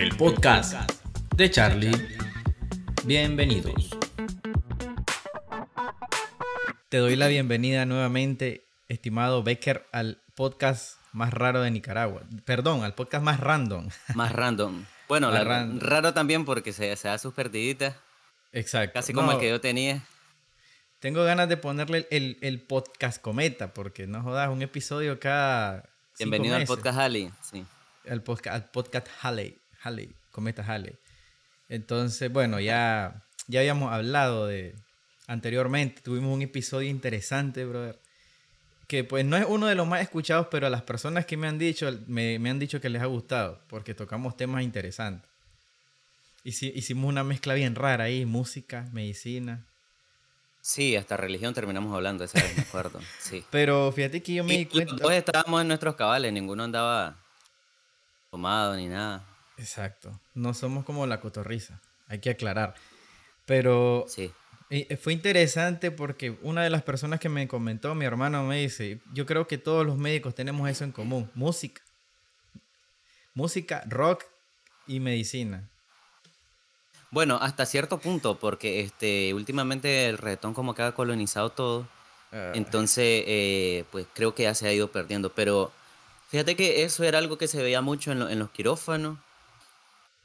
el podcast de Charlie. Bienvenidos. Te doy la bienvenida nuevamente, estimado Becker, al podcast más raro de Nicaragua. Perdón, al podcast más random. Más random. Bueno, Más la- random. raro también porque se, se da sus perdiditas, Exacto. casi como No, el que yo tenía. Tengo ganas de ponerle el, el podcast cometa, porque no jodas, un episodio cada. cinco Bienvenido al meses. podcast Ali. Sí. al podcast, al podcast Halley, Halley, Cometa Halley. Entonces, bueno, ya, ya habíamos hablado de anteriormente, tuvimos un episodio interesante, brother, que pues no es uno de los más escuchados, pero a las personas que me han dicho, me, me han dicho que les ha gustado, porque tocamos temas interesantes. Hici- hicimos una mezcla bien rara ahí, música, medicina. Sí, hasta religión terminamos hablando esa vez, me acuerdo. Sí. Pero fíjate que yo me di Y los cuenta... dos estábamos en nuestros cabales, ninguno andaba tomado ni nada. Exacto, no somos como la cotorriza, hay que aclarar. Pero Sí. Eh, fue interesante porque una de las personas que me comentó, mi hermano, me dice, yo creo que todos los médicos tenemos eso en común, música. Música, rock y medicina. Bueno, hasta cierto punto, porque este, últimamente el reggaetón como que ha colonizado todo. Ah, Entonces, eh, pues creo que ya se ha ido perdiendo. Pero fíjate que eso era algo que se veía mucho en, lo- en los quirófanos.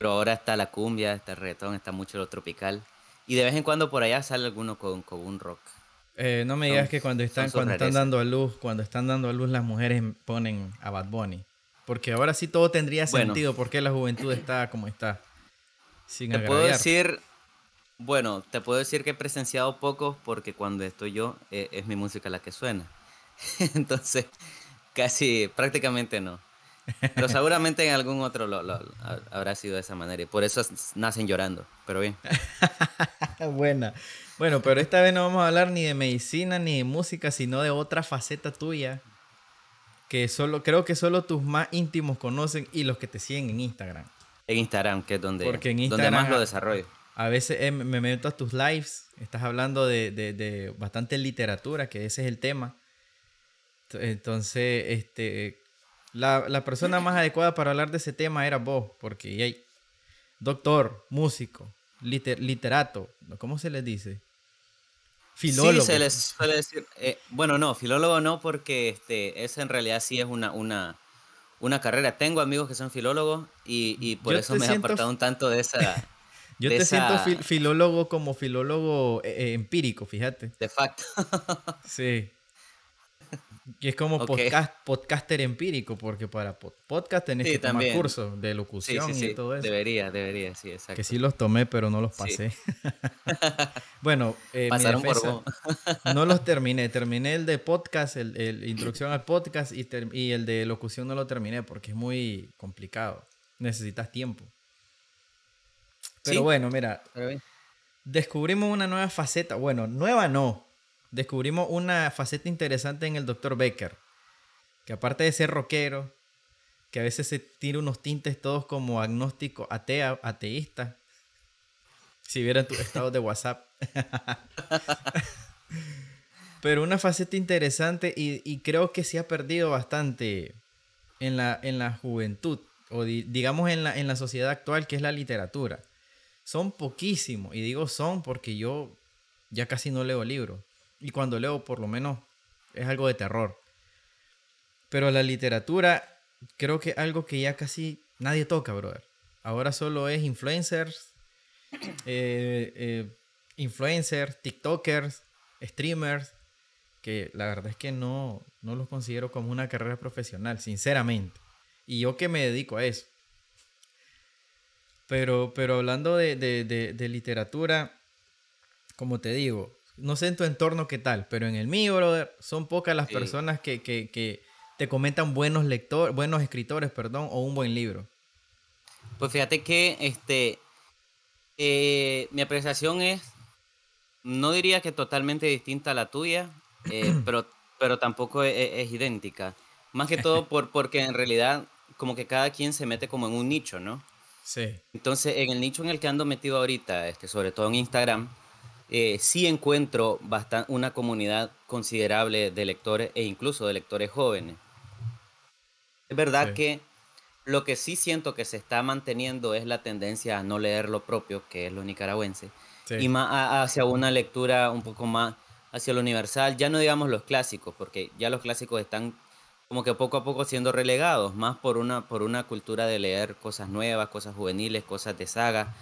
Pero ahora está la cumbia, está el reggaetón, está mucho lo tropical. Y de vez en cuando por allá sale alguno con, con un rock. eh, no me son- digas que cuando están, cuando están dando a luz, cuando están dando a luz las mujeres ponen a Bad Bunny. Porque ahora sí todo tendría Bueno. sentido porque la juventud está como está. Sin Te puedo decir, bueno, te puedo decir que he presenciado pocos porque cuando estoy yo eh, es mi música la que suena. Entonces, casi, prácticamente no. Pero seguramente en algún otro lo, lo- ha- habrá sido de esa manera y por eso nacen llorando. Pero bien. Buena. Bueno, pero esta vez no vamos a hablar ni de medicina ni de música, sino de otra faceta tuya que solo creo que solo tus más íntimos conocen y los que te siguen en Instagram. En Instagram, que es donde, Porque en donde Instagram más lo desarrollo. A veces eh, me meto a tus lives, estás hablando de, de- de bastante literatura, que ese es el tema. Ent- Entonces, este, la, la persona más adecuada para hablar de ese tema era vos, porque doctor, músico, liter- literato, ¿cómo se les dice? Filólogo. Sí, se les suele decir. eh, bueno, no, filólogo no, porque este, esa en realidad sí es una, una, una carrera. Tengo amigos que son filólogos y, y por Yo eso me he siento apartado un tanto de esa. Yo te siento esa- fil- filólogo como filólogo eh, eh, empírico, fíjate. De facto. Sí. Que es como podcast, podcaster empírico, porque para pod- podcast tenés Sí, que tomar también. cursos de locución sí, sí. y todo eso. Debería, debería, sí, exacto. Que sí los tomé, pero no los pasé. bueno, eh, Pasaron por defensa, no los terminé. Terminé el de podcast, el, el introducción al podcast, y, y el de locución no lo terminé porque es muy complicado. Necesitas tiempo. Pero bueno, mira, Pero bien. descubrimos una nueva faceta. Bueno, nueva no. Descubrimos una faceta interesante en el Dr. Becker. Que aparte de ser rockero, que a veces se tira unos tintes todos como agnóstico, atea, ateísta. Si vieran tus estados de WhatsApp. Pero una faceta interesante y, y creo que se ha perdido bastante en la, en la juventud, o di- digamos en la, en la sociedad actual, que es la literatura. Son poquísimos, y digo son porque yo ya casi no leo libros. Y cuando leo, por lo menos, es algo de terror. Pero la literatura, creo que algo que ya casi nadie toca, brother. Ahora solo es influencers, eh, eh, influencers, TikTokers, streamers, que la verdad es que no, no los considero como una carrera profesional, sinceramente. Y yo que me dedico a eso. Pero, pero hablando de, de- de- de literatura, como te digo, no sé en tu entorno qué tal, pero en el mío, brother, son pocas las Sí. personas que, que- que te comentan buenos lectores, buenos escritores, perdón, o un buen libro. Pues fíjate que este eh, mi apreciación es, no diría que totalmente distinta a la tuya, eh, pero, pero tampoco es, es idéntica. Más que todo por, porque en realidad como que cada quien se mete como en un nicho, ¿no? Sí. Entonces, en el nicho en el que ando metido ahorita, este, sobre todo en Instagram, eh, sí encuentro bastan- una comunidad considerable de lectores e incluso de lectores jóvenes. Es verdad Sí. que Lo que sí siento que se está manteniendo es la tendencia a no leer lo propio, que es lo nicaragüense, y más hacia una lectura un poco más hacia lo universal, ya no digamos los clásicos, porque ya los clásicos están como que poco a poco siendo relegados, más por una, por una cultura de leer cosas nuevas, cosas juveniles, cosas de saga,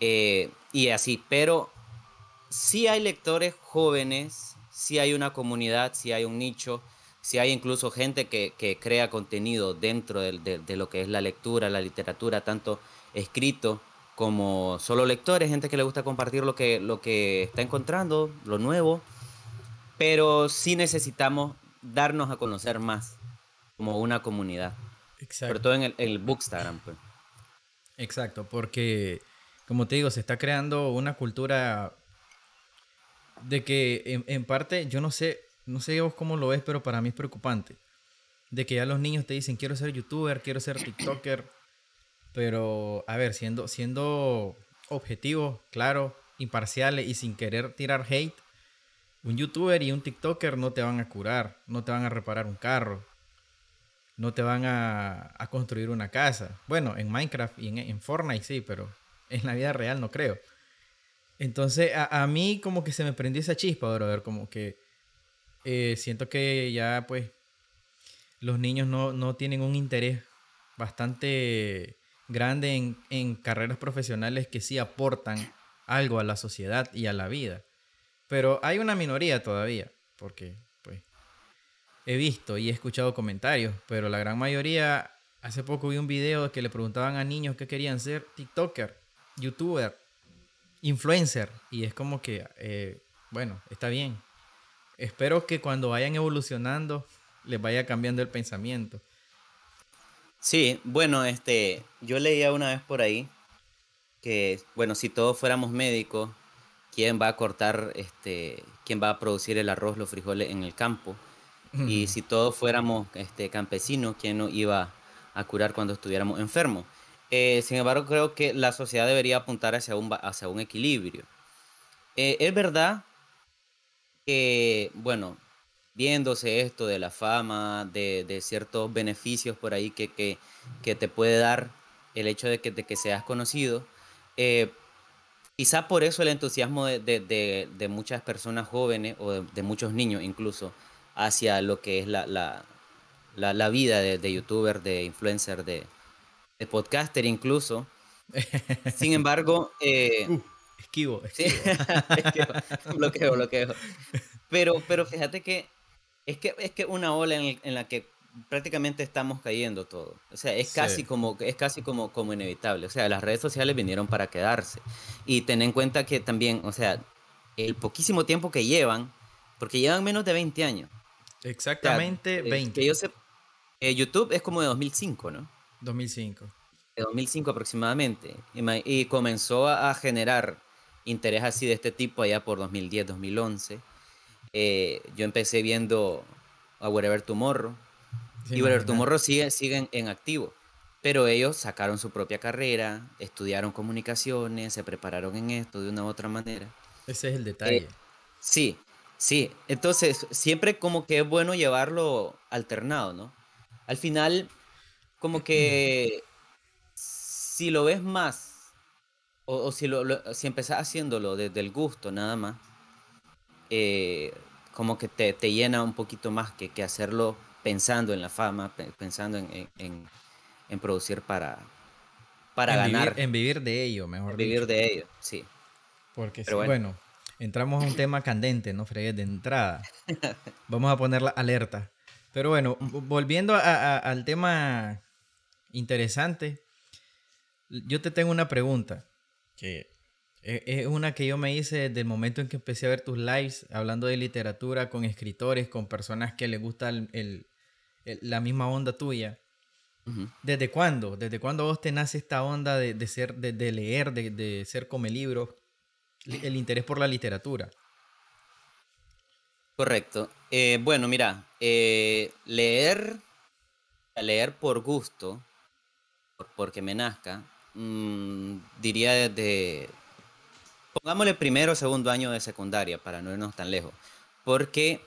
eh, y así, pero sí hay lectores jóvenes, sí hay una comunidad, sí hay un nicho, sí hay incluso gente que, que crea contenido dentro de, de, de, lo que es la lectura, la literatura, tanto escrito como solo lectores, gente que le gusta compartir lo que, lo que está encontrando, lo nuevo, pero sí necesitamos darnos a conocer más como una comunidad. Exacto. Sobre todo en el, el Bookstagram. Pues. Exacto, porque como te digo, se está creando una cultura de que en, en, parte, yo no sé, no sé vos cómo lo ves, pero para mí es preocupante. De que ya los niños te dicen, quiero ser youtuber, quiero ser TikToker. Pero, a ver, siendo, siendo objetivos, claro, imparciales y sin querer tirar hate, un youtuber y un TikToker no te van a curar, no te van a reparar un carro, no te van a, a construir una casa. Bueno, en Minecraft y en, en, Fortnite sí, pero en la vida real no creo. Entonces, a, a mí como que se me prendió esa chispa, ver como que eh, siento que ya pues los niños no, no tienen un interés bastante grande en, en, carreras profesionales que sí aportan algo a la sociedad y a la vida. Pero hay una minoría todavía, porque pues he visto y he escuchado comentarios, pero la gran mayoría, hace poco vi un video que le preguntaban a niños qué querían ser, TikToker, YouTuber, influencer, y es como que, eh, bueno, está bien. Espero que cuando vayan evolucionando les vaya cambiando el pensamiento. Sí, bueno, este, yo leía una vez por ahí que, bueno, si todos fuéramos médicos, ¿quién va a cortar, este, quién va a producir el arroz, los frijoles en el campo? Y si todos fuéramos este, campesinos, ¿quién nos iba a curar cuando estuviéramos enfermos? Eh, sin embargo, creo que la sociedad debería apuntar hacia un, hacia un equilibrio. Eh, es verdad que, bueno, viéndose esto de la fama, de, de ciertos beneficios por ahí que, que, que, te puede dar el hecho de que, de que seas conocido, eh, quizá por eso el entusiasmo de, de, de muchas personas jóvenes o de, muchos niños incluso hacia lo que es la, la, la, la vida de, youtuber, de influencer, de, podcaster incluso. Sin embargo... Eh, uh, esquivo, esquivo. Sí, bloqueo, bloqueo. Pero, pero fíjate que es que es que una ola en, en, la que prácticamente estamos cayendo todo. O sea, es casi sí. como es casi como como inevitable. O sea, las redes sociales vinieron para quedarse. Y ten en cuenta que también, o sea, el poquísimo tiempo que llevan, porque llevan menos de 20 años. Exactamente o sea, 20. Que yo sé, eh, YouTube es como de 2005, ¿no? 2005. De 2005 aproximadamente. Y, comenzó a generar interés así de este tipo allá por 2010, 2011 eh, yo empecé viendo a Wherever Tomorrow. Sí, y Wherever Tomorrow sigue, siguen en activo. Pero ellos sacaron su propia carrera, estudiaron comunicaciones, se prepararon en esto de una u otra manera. Ese es el detalle. Eh, sí, sí. Entonces, siempre como que es bueno llevarlo alternado, ¿no? Al final, como que si lo ves más, o, o si, lo, lo, si empezás haciéndolo desde el gusto nada más, eh, como que te, te, llena un poquito más que, que, hacerlo pensando en la fama, pensando en, en, en producir para, para en ganar. Vivir, en vivir de ello, mejor Vivir dicho. de ello, sí. Porque sí, bueno. bueno. entramos a un tema candente, ¿no, Fregues? De entrada. Vamos a poner la alerta. Pero bueno, volviendo a, a, al tema interesante, yo te tengo una pregunta que eh, es una que yo me hice desde el momento en que empecé a ver tus lives, hablando de literatura, con escritores, con personas que les gusta el, el, el, la misma onda tuya. Uh -huh. ¿Desde cuándo? ¿Desde cuándo vos te nace esta onda de, de ser, de, de, leer, de, de ser come libros, el interés por la literatura? Correcto. Eh, bueno, mira, eh, leer, leer por gusto, porque me nazca, mmm, diría desde Pongámosle primero o segundo año de secundaria para no irnos tan lejos. Porque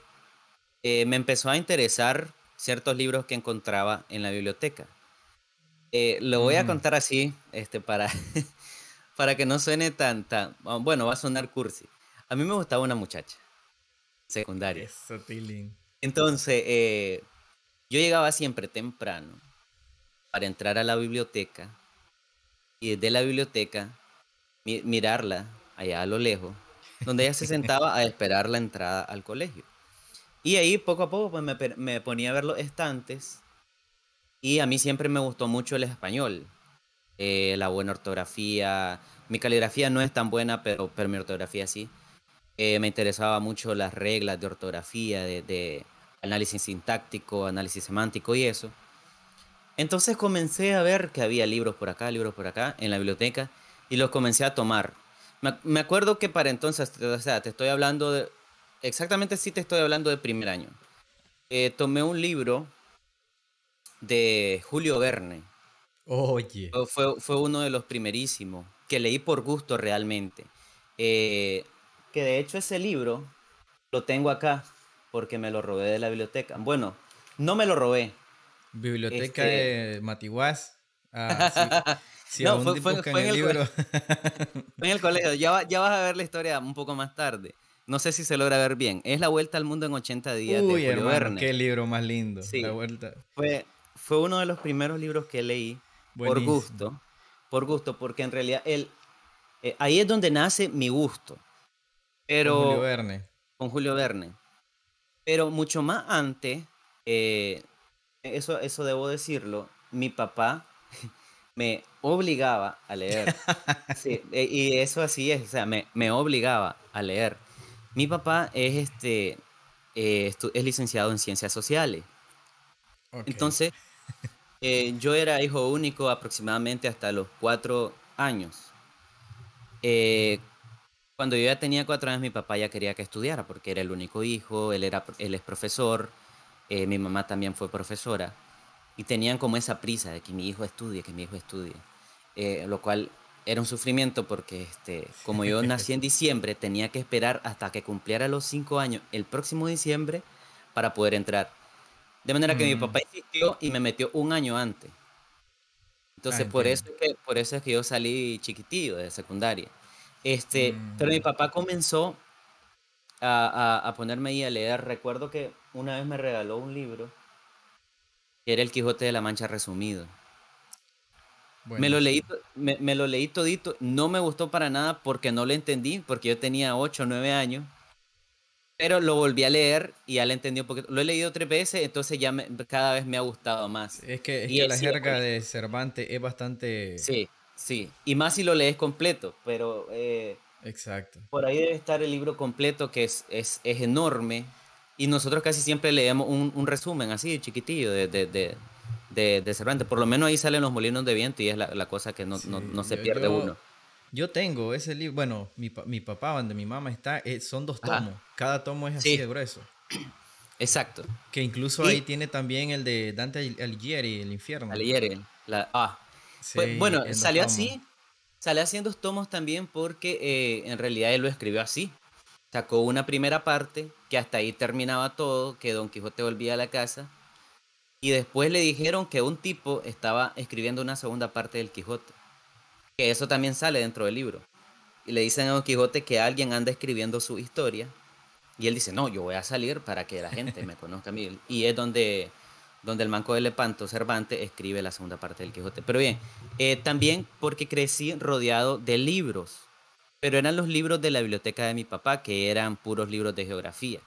eh, me empezó a interesar ciertos libros que encontraba en la biblioteca. Eh, lo voy a contar así, este, para, para que no suene tan, tan, ah, bueno, va a sonar cursi. A mí me gustaba una muchacha secundaria. Eso. Entonces, eh, yo llegaba siempre temprano para entrar a la biblioteca y desde la biblioteca mirarla allá a lo lejos, donde ella se sentaba a esperar la entrada al colegio. Y ahí poco a poco pues, me, me, ponía a ver los estantes y a mí siempre me gustó mucho el español, eh, la buena ortografía. Mi caligrafía no es tan buena, pero, pero mi ortografía sí. Eh, me interesaba mucho las reglas de ortografía, de, de análisis sintáctico, análisis semántico y eso. Entonces comencé a ver que había libros por acá, libros por acá en la biblioteca y los comencé a tomar. Me, acuerdo que para entonces, o sea, te estoy hablando de, exactamente sí te estoy hablando de primer año. Eh, tomé un libro de Julio Verne. Oye. Fue, fue uno de los primerísimos que leí por gusto realmente. Eh, que de hecho ese libro lo tengo acá porque me lo robé de la biblioteca. Bueno, no me lo robé, Biblioteca este de Matiguás. Ah, sí. no, fue, en el, libro. en el colegio. Ya, ya vas a ver la historia un poco más tarde. No sé si se logra ver bien. Es La Vuelta al Mundo en 80 días Uy, de Julio Verne. Qué libro más lindo. Sí. La Vuelta. Fue, fue uno de los primeros libros que leí por gusto. Por gusto, porque en realidad él, eh, ahí es donde nace mi gusto. Pero, con Julio Verne. Con Julio Verne. Pero mucho más antes, eh, eso, eso debo decirlo, mi papá me obligaba a leer. Sí, e, y eso así es, o sea, me, me obligaba a leer. Mi papá es, este, eh, es licenciado en ciencias sociales. Entonces, eh, yo era hijo único aproximadamente hasta los cuatro años. Eh, cuando yo ya tenía cuatro años, mi papá ya quería que estudiara porque era el único hijo, él, era, él es profesor eh, mi mamá también fue profesora, y tenían como esa prisa de que mi hijo estudie, que mi hijo estudie, eh, lo cual era un sufrimiento porque este, como yo nací en diciembre, tenía que esperar hasta que cumpliera los cinco años el próximo diciembre para poder entrar. De manera que mi papá mm. insistió y me metió un año antes. Entonces, ah, por, eso es que, por eso es que yo salí chiquitillo de secundaria. Este, Pero mi mm. papá comenzó a, ponerme ahí a leer. Recuerdo que una vez me regaló un libro que era El Quijote de la Mancha resumido. Me lo, leí, me, lo leí todito, no me gustó para nada porque no lo entendí, porque yo tenía 8 o 9 años, pero lo volví a leer y ya lo entendí un poquito. Lo he leído tres veces, entonces ya cada vez me ha gustado más. Es que, es la jerga de Cervantes es bastante... Sí, sí, y más si lo lees completo, pero... Eh, Exacto. Por ahí debe estar el libro completo que es, es, es enorme y nosotros casi siempre leemos un, un resumen así, chiquitillo, de, de, de, de, Cervantes. Por lo menos ahí salen los molinos de viento y es la, la cosa que no, no, no se pierde uno. Yo tengo ese libro, bueno, mi, mi, papá, donde mi mamá está, eh, son dos tomos. Cada tomo es así de grueso. Exacto. Que incluso ahí tiene también el de Dante Alighieri, El Infierno. Alighieri, la, ah. Pues, bueno, salió así Sale haciendo tomos también porque eh, en realidad él lo escribió así. Sacó una primera parte que hasta ahí terminaba todo, que Don Quijote volvía a la casa. Y después le dijeron que un tipo estaba escribiendo una segunda parte del Quijote. Que eso también sale dentro del libro. Y le dicen a Don Quijote que alguien anda escribiendo su historia. Y él dice, no, yo voy a salir para que la gente me conozca a mí. Y es donde donde el Manco de Lepanto Cervantes escribe la segunda parte del Quijote. Pero bien, eh, también porque crecí rodeado de libros, pero eran los libros de la biblioteca de mi papá, que eran puros libros de geografía.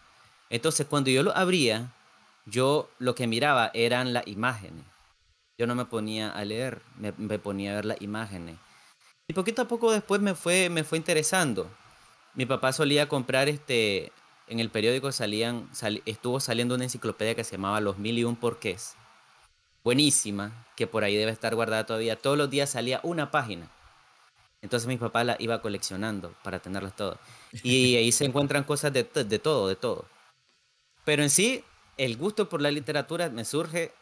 Entonces, cuando yo lo abría, yo lo que miraba eran las imágenes. Yo no me ponía a leer, me, ponía a ver las imágenes. Y poquito a poco después me fue, me fue interesando. Mi papá solía comprar este, en el periódico salían, estuvo saliendo una enciclopedia que se llamaba Los Mil y Un Porqués. Buenísima, que por ahí debe estar guardada todavía. Todos los días salía una página. Entonces mi papá la iba coleccionando para tenerlas todas. Y ahí se encuentran cosas de, de todo, de todo. Pero en sí, el gusto por la literatura me surge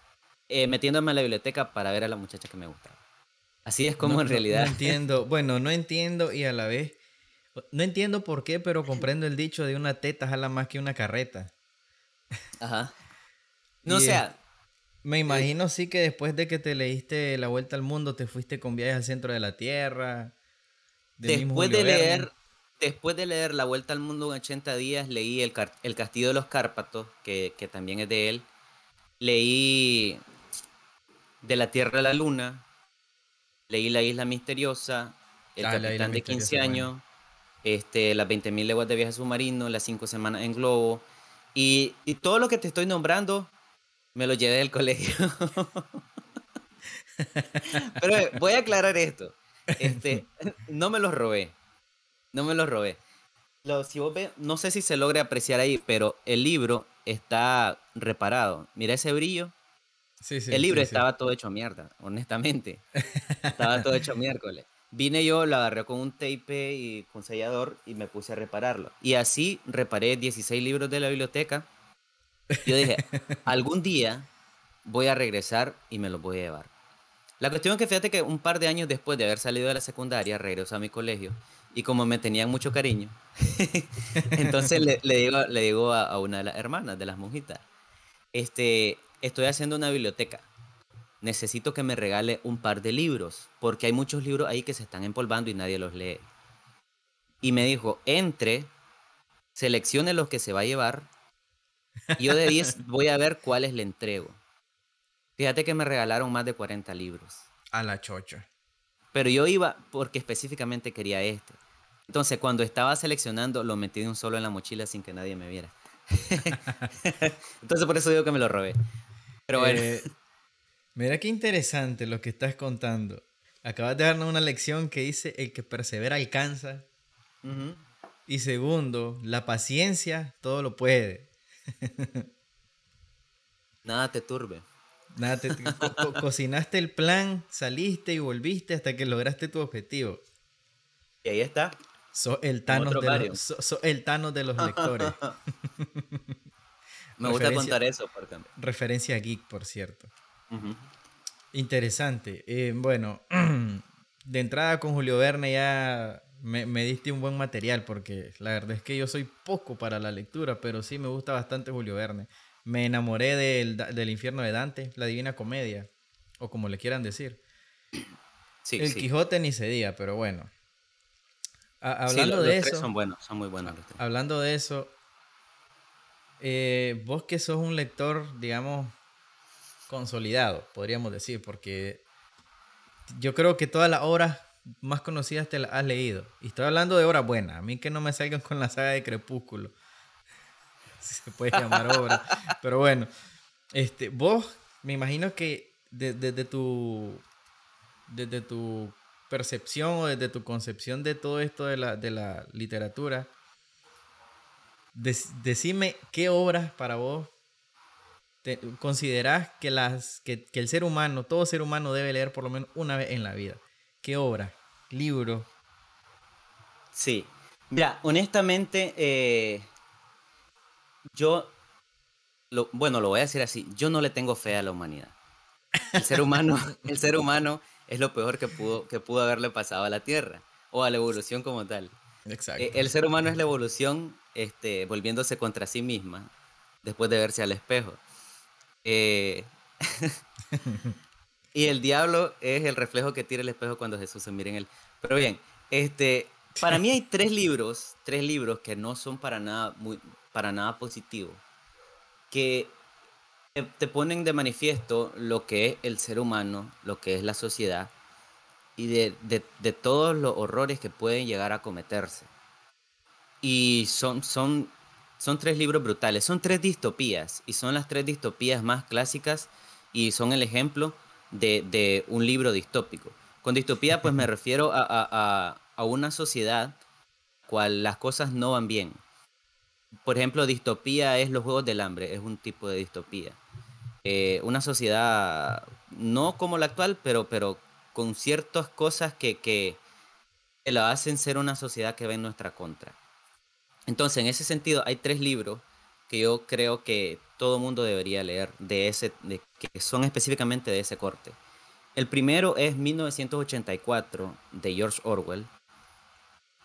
eh, metiéndome a la biblioteca para ver a la muchacha que me gustaba. Así es como en realidad. No entiendo, bueno, no entiendo y a la vez no entiendo por qué, pero comprendo el dicho de una teta jala más que una carreta. Ajá. No, o sea. Me imagino sí que después de que te leíste La Vuelta al Mundo, te fuiste con viajes al centro de la Tierra. Después de leer, después de leer La Vuelta al Mundo en 80 días, leí El, el Castillo de los Cárpatos, que, que, también es de él. Leí De la Tierra a la Luna. Leí La Isla Misteriosa. El ah, Capitán de 15 años. Este, las 20.000 leguas de viaje submarino. Las 5 semanas en globo. Y, y todo lo que te estoy nombrando me lo llevé del colegio. Pero eh, voy a aclarar esto. Este, no me los robé. No me los robé. Lo, si vos no sé si se logra apreciar ahí, pero el libro está reparado. Mira ese brillo. Sí, sí, el libro estaba todo hecho mierda, honestamente. estaba todo hecho miércoles. Vine yo, lo agarré con un tape y con sellador y me puse a repararlo. Y así reparé 16 libros de la biblioteca yo dije, algún día voy a regresar y me los voy a llevar. La cuestión es que fíjate que un par de años después de haber salido de la secundaria, regresé a mi colegio y como me tenían mucho cariño, entonces le, digo, le digo a, una de las hermanas, de las monjitas, este, estoy haciendo una biblioteca, necesito que me regale un par de libros, porque hay muchos libros ahí que se están empolvando y nadie los lee. Y me dijo, entre, seleccione los que se va a llevar yo de 10 voy a ver cuáles le entrego. Fíjate que me regalaron más de 40 libros. A la chocha. Pero yo iba porque específicamente quería este. Entonces, cuando estaba seleccionando, lo metí de un solo en la mochila sin que nadie me viera. Entonces, por eso digo que me lo robé. Pero bueno. Eh, mira qué interesante lo que estás contando. Acabas de darnos una lección que dice: el que persevera alcanza. Y segundo, la paciencia todo lo puede. Nada te turbe. Nada te, cocinaste el plan, saliste y volviste hasta que lograste tu objetivo. Y ahí está. Sos el Thanos, de los, el de los lectores. Me gusta contar eso, por ejemplo. Referencia geek, por cierto. Interesante. Eh, bueno, de entrada con Julio Verne ya me, diste un buen material porque la verdad es que yo soy poco para la lectura, pero sí me gusta bastante Julio Verne. Me enamoré del, infierno de Dante, la Divina Comedia, o como le quieran decir. el Quijote ni se diga, pero bueno. hablando de eso. son buenos, son muy buenos Hablando de eso, eh, vos que sos un lector, digamos, consolidado, podríamos decir, porque yo creo que todas las obras más conocidas te las has leído. Y estoy hablando de obras buenas. A mí que no me salgan con la saga de Crepúsculo. Si se puede llamar obra. Pero bueno, este, vos me imagino que desde tu desde tu percepción o desde tu concepción de todo esto de la, de la literatura, decime qué obras para vos te, considerás que, las, que, que el ser humano, todo ser humano debe leer por lo menos una vez en la vida. ¿Qué obra? ¿Libro? Sí. Mira, honestamente, eh, yo, lo, bueno, lo voy a decir así, yo no le tengo fe a la humanidad. El ser humano, el ser humano es lo peor que pudo, que pudo haberle pasado a la Tierra o a la evolución como tal. Exacto. Eh, el ser humano es la evolución este, volviéndose contra sí misma después de verse al espejo. Eh, Y el diablo es el reflejo que tira el espejo cuando Jesús se mira en él. Pero bien, este, para mí hay tres libros, tres libros que no son para nada, muy, para nada positivos, que te ponen de manifiesto lo que es el ser humano, lo que es la sociedad y de, de, de todos los horrores que pueden llegar a cometerse. Y son, son, son tres libros brutales, son tres distopías y son las tres distopías más clásicas y son el ejemplo de, un libro distópico. Con distopía, pues me refiero a, una sociedad cual las cosas no van bien. Por ejemplo, distopía es los Juegos del Hambre, es un tipo de distopía. Eh, una sociedad no como la actual, pero, pero con ciertas cosas que, que, la hacen ser una sociedad que va en nuestra contra. Entonces, en ese sentido, hay tres libros que yo creo que todo mundo debería leer de ese, de, que son específicamente de ese corte. El primero es 1984 de George Orwell.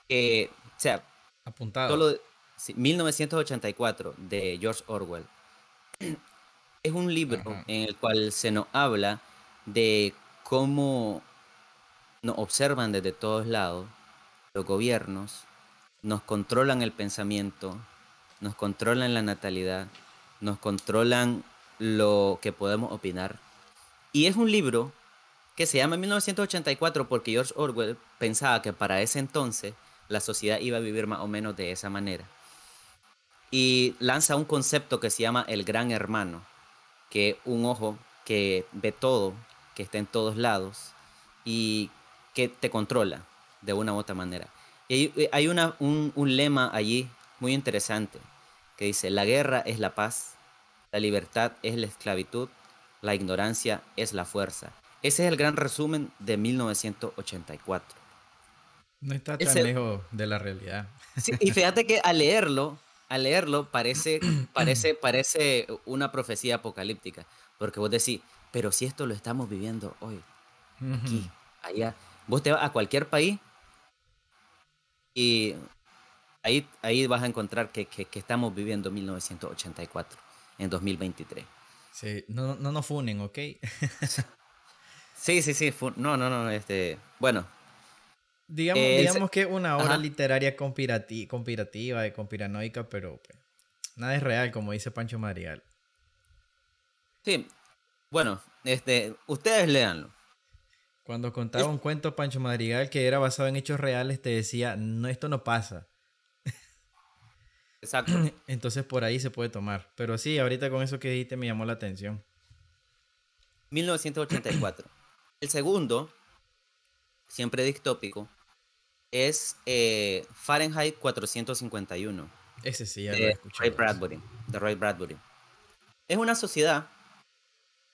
Que, o sea, apuntado. 1984 de George Orwell. Es un libro en el cual se nos habla de cómo nos observan desde todos lados los gobiernos, nos controlan el pensamiento, nos controlan la natalidad, nos controlan lo que podemos opinar. Y es un libro que se llama 1984 porque George Orwell pensaba que para ese entonces la sociedad iba a vivir más o menos de esa manera. Y lanza un concepto que se llama el gran hermano, que un ojo que ve todo, que está en todos lados y que te controla de una u otra manera. Y hay una, un, un lema allí muy interesante que dice, la guerra es la paz, la libertad es la esclavitud, la ignorancia es la fuerza. Ese es el gran resumen de 1984. No está tan lejos de la realidad. y fíjate que al leerlo, al leerlo parece, parece, parece una profecía apocalíptica, porque vos decís, pero si esto lo estamos viviendo hoy, aquí, allá, vos te vas a cualquier país y ahí, ahí vas a encontrar que, que, estamos viviendo 1984 en 2023. Sí, no, no nos funen, ¿ok? sí, sí, sí, no, no, no, este, bueno. Digamos, digamos que una obra literaria conspirativa, conspirativa y conspiranoica, pero pues, nada es real, como dice Pancho Madrigal. Sí, bueno, este, ustedes léanlo. Cuando contaba un cuento Pancho Madrigal que era basado en hechos reales, te decía, no, esto no pasa. Exacto. Entonces por ahí se puede tomar. Pero sí, ahorita con eso que dijiste me llamó la atención. 1984. El segundo, siempre distópico, es eh, Fahrenheit 451. Ese sí, ya lo he escuchado. Ray Bradbury, de Ray Bradbury. Es una sociedad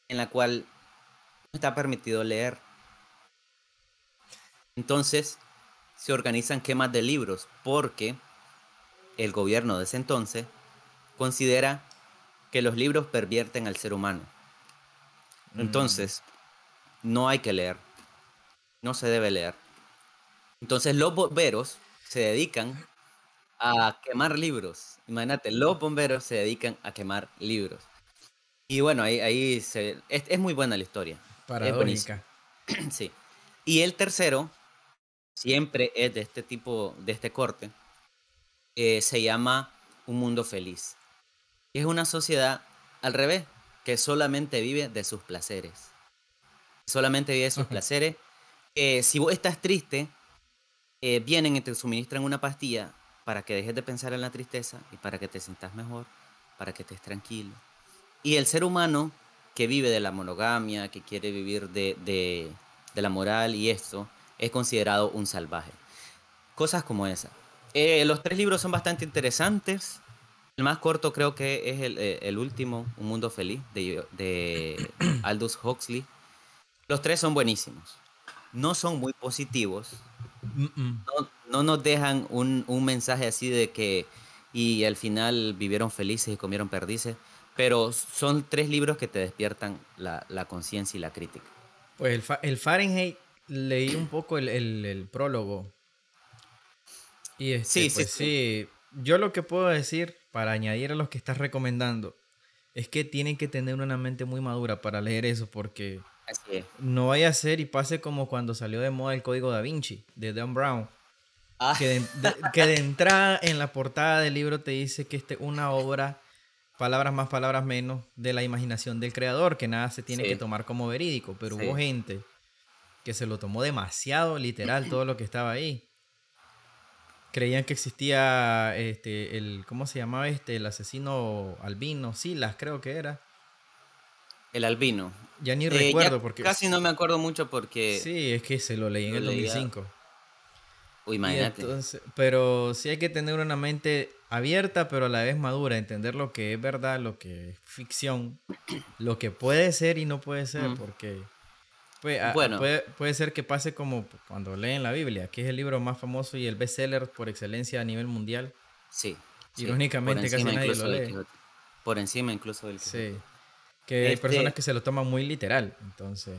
en la cual no está permitido leer. Entonces, se organizan quemas de libros porque el gobierno de ese entonces considera que los libros pervierten al ser humano. Mm. Entonces, no hay que leer. No se debe leer. Entonces, los bomberos se dedican a quemar libros. Imagínate, los bomberos se dedican a quemar libros. Y bueno, ahí, ahí se, es, muy buena la historia. Paradójica. sí. Y el tercero, siempre es de este tipo, de este corte, eh, se llama Un Mundo Feliz. Es una sociedad al revés, que solamente vive de sus placeres. Solamente vive de sus placeres. Eh, si vos estás triste, eh, vienen y te suministran una pastilla para que dejes de pensar en la tristeza y para que te sientas mejor, para que estés tranquilo. Y el ser humano que vive de la monogamia, que quiere vivir de, la moral y esto, es considerado un salvaje. Cosas como esa. Eh, los tres libros son bastante interesantes. El más corto creo que es el, eh, último, Un Mundo Feliz, de, Aldous Huxley. Los tres son buenísimos. No son muy positivos. No, nos dejan un, un mensaje así de que y al final vivieron felices y comieron perdices pero son tres libros que te despiertan la, conciencia y la crítica. Pues el, Fahrenheit leí un poco el, prólogo. Y este, sí, pues sí, sí, Yo lo que puedo decir para añadir a los que estás recomendando es que tienen que tener una mente muy madura para leer eso porque no vaya a ser y pase como cuando salió de moda el código da Vinci de Dan Brown. Ah. Que, de, que de entrada en la portada del libro te dice que es una obra palabras más, palabras menos, de la imaginación del creador, que nada se tiene que tomar como verídico, pero hubo gente que se lo tomó demasiado literal todo lo que estaba ahí. Creían que existía este el ¿cómo se llamaba este? el asesino albino, Silas creo que era. El albino. Ya ni eh, recuerdo porque casi no me acuerdo mucho porque Sí, es que se lo leí en el 2005. Uy, imagínate. pero sí hay que tener una mente abierta, pero a la vez madura, entender lo que es verdad, lo que es ficción, lo que puede ser y no puede ser, porque pues, bueno. puede, ser que pase como cuando leen la Biblia, que es el libro más famoso y el bestseller por excelencia a nivel mundial. Sí. Irónicamente casi nadie lo lee. Por encima incluso del Sí. Que hay este personas que se lo toman muy literal, entonces.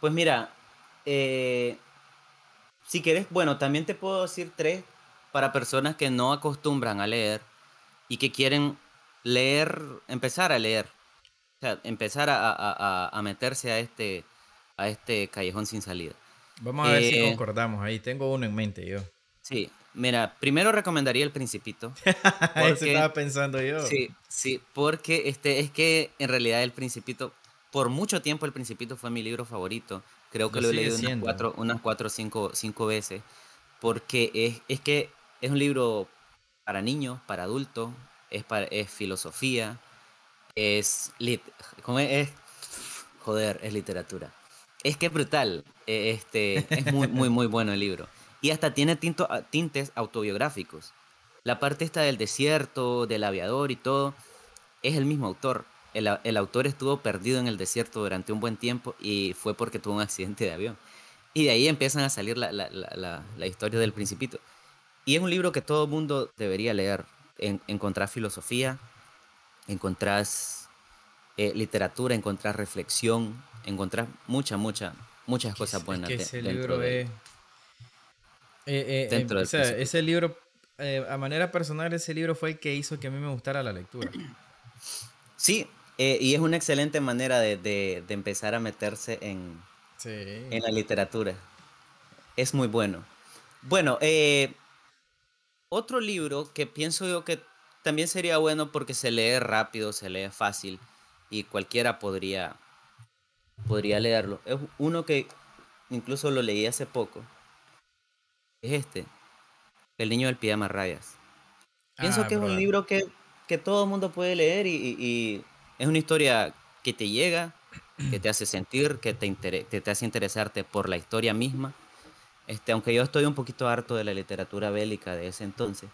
Pues mira, eh, si quieres, bueno, también te puedo decir tres para personas que no acostumbran a leer y que quieren leer, empezar a leer. o sea, empezar a, meterse a este, a este callejón sin salida. Vamos a ver si eh, concordamos ahí. Tengo uno en mente yo. Sí, mira, primero recomendaría El Principito. Eso estaba pensando yo. Sí, sí, porque este, es que en realidad El Principito, por mucho tiempo El Principito fue mi libro favorito. Creo que lo, he leído unas cuatro, unas cuatro o cinco, cinco veces. Porque es, es que es un libro para niños, para adultos, es, para, es filosofía, es, lit, es, joder, es literatura. Es que es brutal, e, este, es muy, muy, muy bueno el libro. Y hasta tiene tinto, tintes autobiográficos. La parte esta del desierto, del aviador y todo, es el mismo autor. El, el, autor estuvo perdido en el desierto durante un buen tiempo y fue porque tuvo un accidente de avión. Y de ahí empiezan a salir la, la, la, la historia del principito. Y es un libro que todo mundo debería leer. En, encontrás filosofía, encontrás eh, literatura, encontrás reflexión, encontrás mucha, mucha, muchas cosas buenas. Es que ese libro es... Eh, eh, ese libro, a manera personal, ese libro fue el que hizo que a mí me gustara la lectura. Sí, y es una excelente manera de, de, de empezar a meterse en, en la literatura. Es muy bueno. Bueno, eh, otro libro que pienso yo que también sería bueno porque se lee rápido, se lee fácil y cualquiera podría, podría leerlo. Es uno que incluso lo leí hace poco. Es este, El niño del pijama rayas. Pienso ah, que es un libro que, que todo el mundo puede leer y, y, es una historia que te llega, que te hace sentir, que te, que te hace interesarte por la historia misma este, aunque yo estoy un poquito harto de la literatura bélica de ese entonces,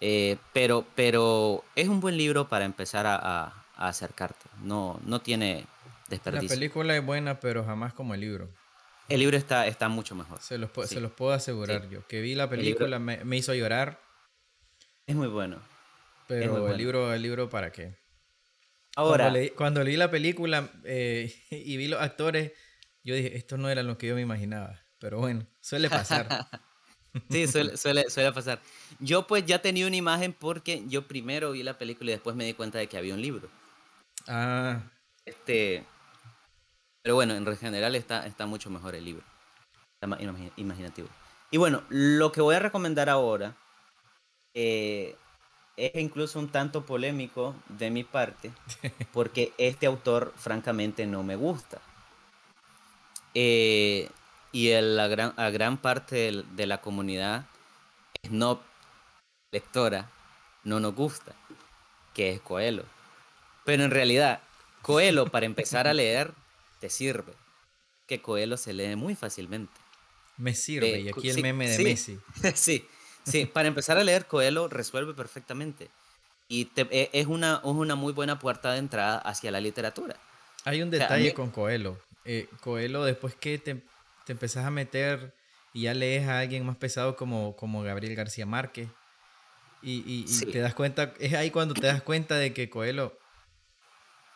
eh, pero, pero es un buen libro para empezar a, acercarte. No, no tiene desperdicio. La película es buena, pero jamás como el libro. El libro está, está mucho mejor. Se los, se los puedo asegurar yo. Que vi la película, me, hizo llorar. Es muy bueno. Pero el libro, el libro, ¿para qué? Ahora. Cuando leí, la película eh, y vi los actores, yo dije, esto no era lo que yo me imaginaba. Pero bueno, suele pasar. sí, suele, suele, pasar. Yo pues ya tenía una imagen porque yo primero vi la película y después me di cuenta de que había un libro. Ah. Este, pero bueno, en general está, está mucho mejor el libro. Está más imaginativo. Y bueno, lo que voy a recomendar ahora eh, es incluso un tanto polémico de mi parte, porque este autor francamente no me gusta. Eh, y la gran, a gran parte de, la comunidad no lectora no nos gusta, que es Coelho. Pero en realidad, Coelho, para empezar a leer, te sirve. Que Coelho se lee muy fácilmente. Me sirve, y aquí el meme de Messi. sí, sí, para empezar a leer, Coelho resuelve perfectamente. Y e, es, una, una muy buena puerta de entrada hacia la literatura. Hay un detalle con Coelho. Eh, Coelho, después que te te empezás a meter y ya lees a alguien más pesado como, como Gabriel García Márquez. Y, te das cuenta, es ahí cuando te das cuenta de que Coelho.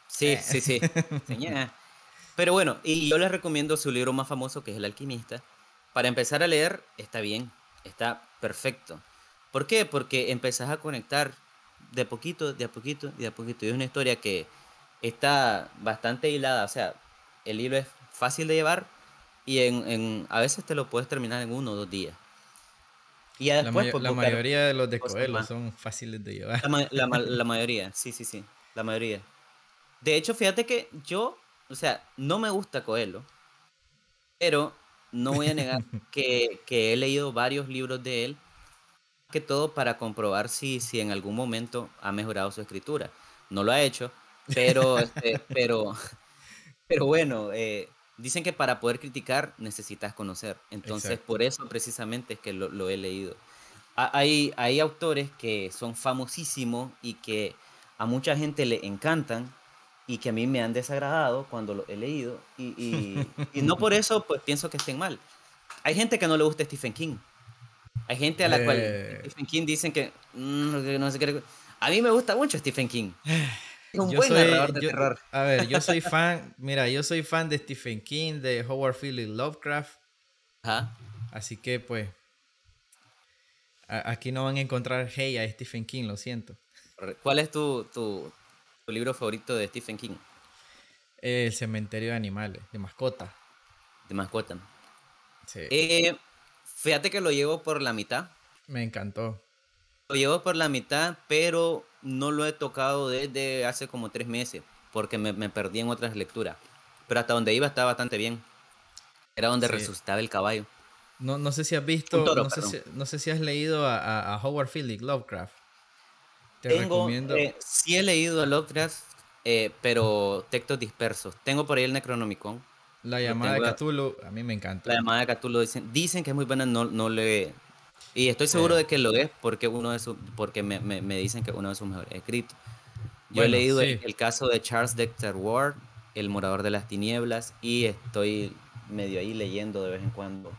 Sí, eh. sí, sí. Pero bueno, y yo les recomiendo su libro más famoso, que es El Alquimista. Para empezar a leer, está bien, está perfecto. ¿Por qué? Porque empezás a conectar de poquito, de a poquito de a poquito. Y es una historia que está bastante hilada. O sea, el libro es fácil de llevar, y en, a veces te lo puedes terminar en uno o dos días. Y ya después, la, la mayoría de los de Coelho son fáciles de llevar. La, la, mayoría, sí, sí, sí, la mayoría. De hecho, fíjate que yo, o sea, no me gusta Coelho, pero no voy a negar que, que, he leído varios libros de él, que todo para comprobar si, si en algún momento ha mejorado su escritura. No lo ha hecho, pero, este, pero, pero bueno, eh, Dicen que para poder criticar necesitas conocer. Entonces, por eso precisamente es que lo, he leído. Hay, hay autores que son famosísimos y que a mucha gente le encantan y que a mí me han desagradado cuando lo he leído. Y, no por eso pues pienso que estén mal. Hay gente que no le gusta Stephen King. Hay gente a la cual eh. Stephen King dicen que mm, no sé qué. A mí me gusta mucho Stephen King. un buen narrador de terror. A ver, yo soy fan, mira, yo soy fan de Stephen King, de Howard Phillips Lovecraft. Ajá. Así que pues aquí no van a encontrar hey a Stephen King, lo siento. ¿Cuál es tu, tu, libro favorito de Stephen King? El cementerio de animales, de mascota. De mascota. Sí. Eh, fíjate que lo llevo por la mitad. Me encantó. Lo llevo por la mitad, pero no lo he tocado desde hace como tres meses, porque me, me perdí en otras lecturas. Pero hasta donde iba estaba bastante bien. Era donde Sí. resucitaba el caballo. No, no sé si has visto, toro, no, sé si, no sé si has leído a, a- a Howard Phillips Lovecraft. Te Tengo, recomiendo. eh, sí he leído Lovecraft, eh, pero textos dispersos. Tengo por ahí el Necronomicon. la llamada de Cthulhu, a mí me encanta. La llamada de Cthulhu dicen, dicen que es muy buena, no, no le... Y estoy seguro Sí. de que lo es porque uno de sus, porque me, me- me dicen que uno de sus mejores escritos. Yo he leído sí. el, el caso de Charles Dexter Ward, El Morador de las Tinieblas, y estoy medio ahí leyendo de vez en cuando.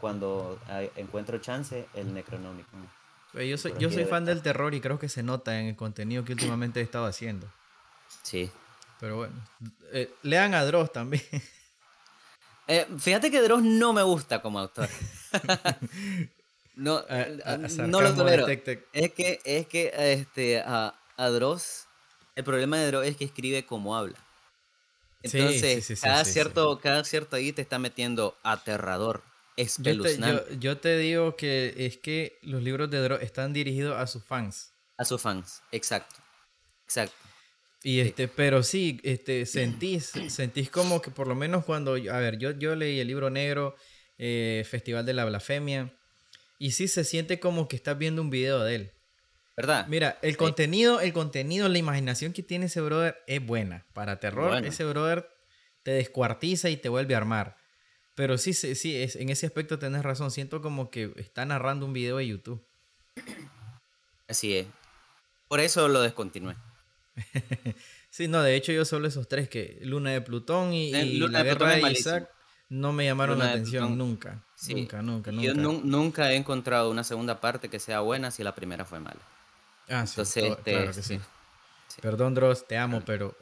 Cuando ah, encuentro chance, el Necronomicon. Yo soy, yo soy fan del terror y creo que se nota en el contenido que últimamente he estado haciendo. Sí. Pero bueno, eh, lean a Dross también. Eh, fíjate que Dross no me gusta como autor. no, A- a- no lo tolero. Es que, es que este, a, a Dross, el problema de Dross es que escribe como habla. Entonces, sí, sí, sí, cada, cierto, cada cierto ahí te está metiendo aterrador, Yo te, espeluznante yo- yo te digo que es que los libros de Dross están dirigidos a sus fans. a sus fans. Exacto. Exacto. Y este, pero sí, este, sentís, sentís como que por lo menos cuando, a ver, yo, yo leí el libro negro, eh, Festival de la Blasfemia, y sí se siente como que estás viendo un video de él. ¿Verdad? Mira, el Sí. contenido, el contenido, la imaginación que tiene ese brother es buena. Para terror, Bueno. ese brother te descuartiza y te vuelve a armar. Pero sí, sí, sí, es, en ese aspecto tenés razón. Siento como que está narrando un video de YouTube. Así es. Por eso lo descontinué. Sí, no, de hecho yo solo esos tres que Luna de Plutón y, Eh, y Luna La de Guerra de. Isaac no me llamaron Luna la atención nunca. sí. Nunca, nunca, nunca. Yo nu- nunca he encontrado una segunda parte que sea buena si la primera fue mala. Ah, sí, Entonces, este, claro que sí. sí. Sí. Perdón, Dross, te amo, pero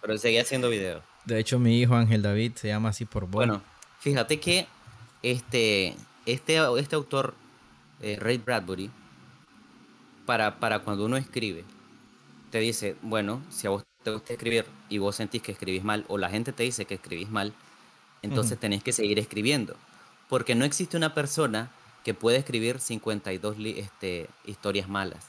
Pero seguía haciendo videos. De hecho mi hijo Ángel David se llama así por vos. Bueno, fíjate que este, este, este autor, eh, Ray Bradbury, para, para cuando uno escribe, te dice, bueno, si a vos te gusta escribir y vos sentís que escribís mal, o la gente te dice que escribís mal, entonces tenés que seguir escribiendo. Porque no existe una persona que pueda escribir 52 li- este, historias malas.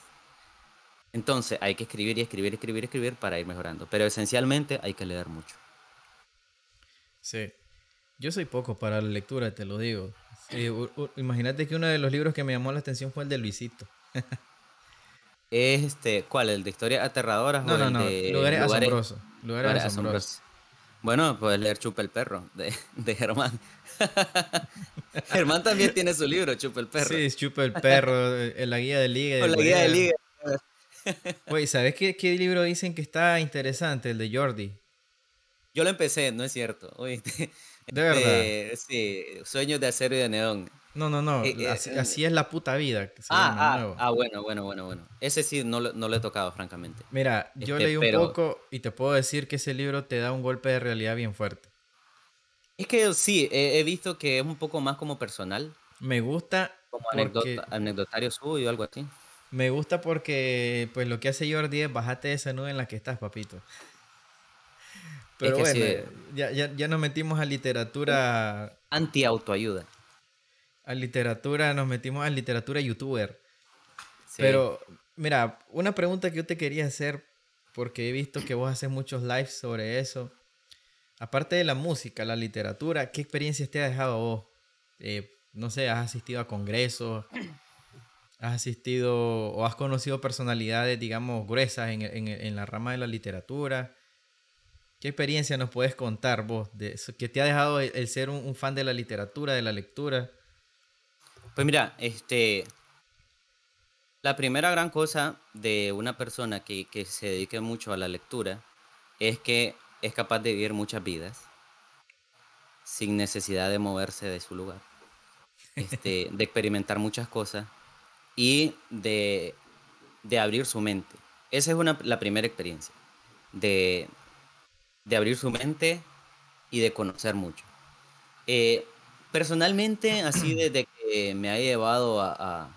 Entonces hay que escribir y escribir, escribir, escribir para ir mejorando. Pero esencialmente hay que leer mucho. Sí. Yo soy poco para la lectura, te lo digo. Sí, imagínate que uno de los libros que me llamó la atención fue el de Luisito. Es este, ¿cuál? ¿El de historias aterradoras No, o no, el no. de Lugares, asombrosos. Lugares, lugares asombrosos. asombrosos? Bueno, puedes leer Chupa el perro de, de Germán. Germán también tiene su libro, Chupa el perro. Sí, Chupa el perro, eh, la guía de liga. Con la guía de liga. Oye, ¿sabes qué, qué libro dicen que está interesante? El de Jordi. Yo lo empecé, no es cierto. ¿oíste? De verdad. Eh, sí, Sueños de acero y de neón. No, no, no. Eh, eh, así, eh, así es la puta vida. que se Ah, ah, ah, bueno, bueno, bueno, bueno. Ese sí no lo, no lo he tocado, francamente. Mira, yo este, leí un pero- poco y te puedo decir que ese libro te da un golpe de realidad bien fuerte. Es que sí, he, he visto que es un poco más como personal, Me gusta como porque, anecdota- anecdotario suyo, algo así. me gusta porque pues lo que hace Jordi es bajate de esa nube en la que estás, papito. Pero que bueno, sí. ya, ya, ya nos metimos a literatura, Anti-autoayuda. a literatura, nos metimos a literatura youtuber. Sí. Pero, mira, una pregunta que yo te quería hacer, porque he visto que vos haces muchos lives sobre eso. Aparte de la música, la literatura, ¿qué experiencias te ha dejado vos? Eh, no sé, ¿has asistido a congresos? ¿Has asistido o has conocido personalidades, digamos, gruesas en, en- en la rama de la literatura? ¿Qué experiencia nos puedes contar vos de eso? que te ha dejado el, el ser un, un fan de la literatura, de la lectura? Pues mira, este. La primera gran cosa de una persona que, que se dedique mucho a la lectura es que es capaz de vivir muchas vidas sin necesidad de moverse de su lugar, este, de experimentar muchas cosas y de, de abrir su mente. Esa es una, la primera experiencia, de, de abrir su mente y de conocer mucho. Eh, personalmente, así desde que me ha llevado a, a-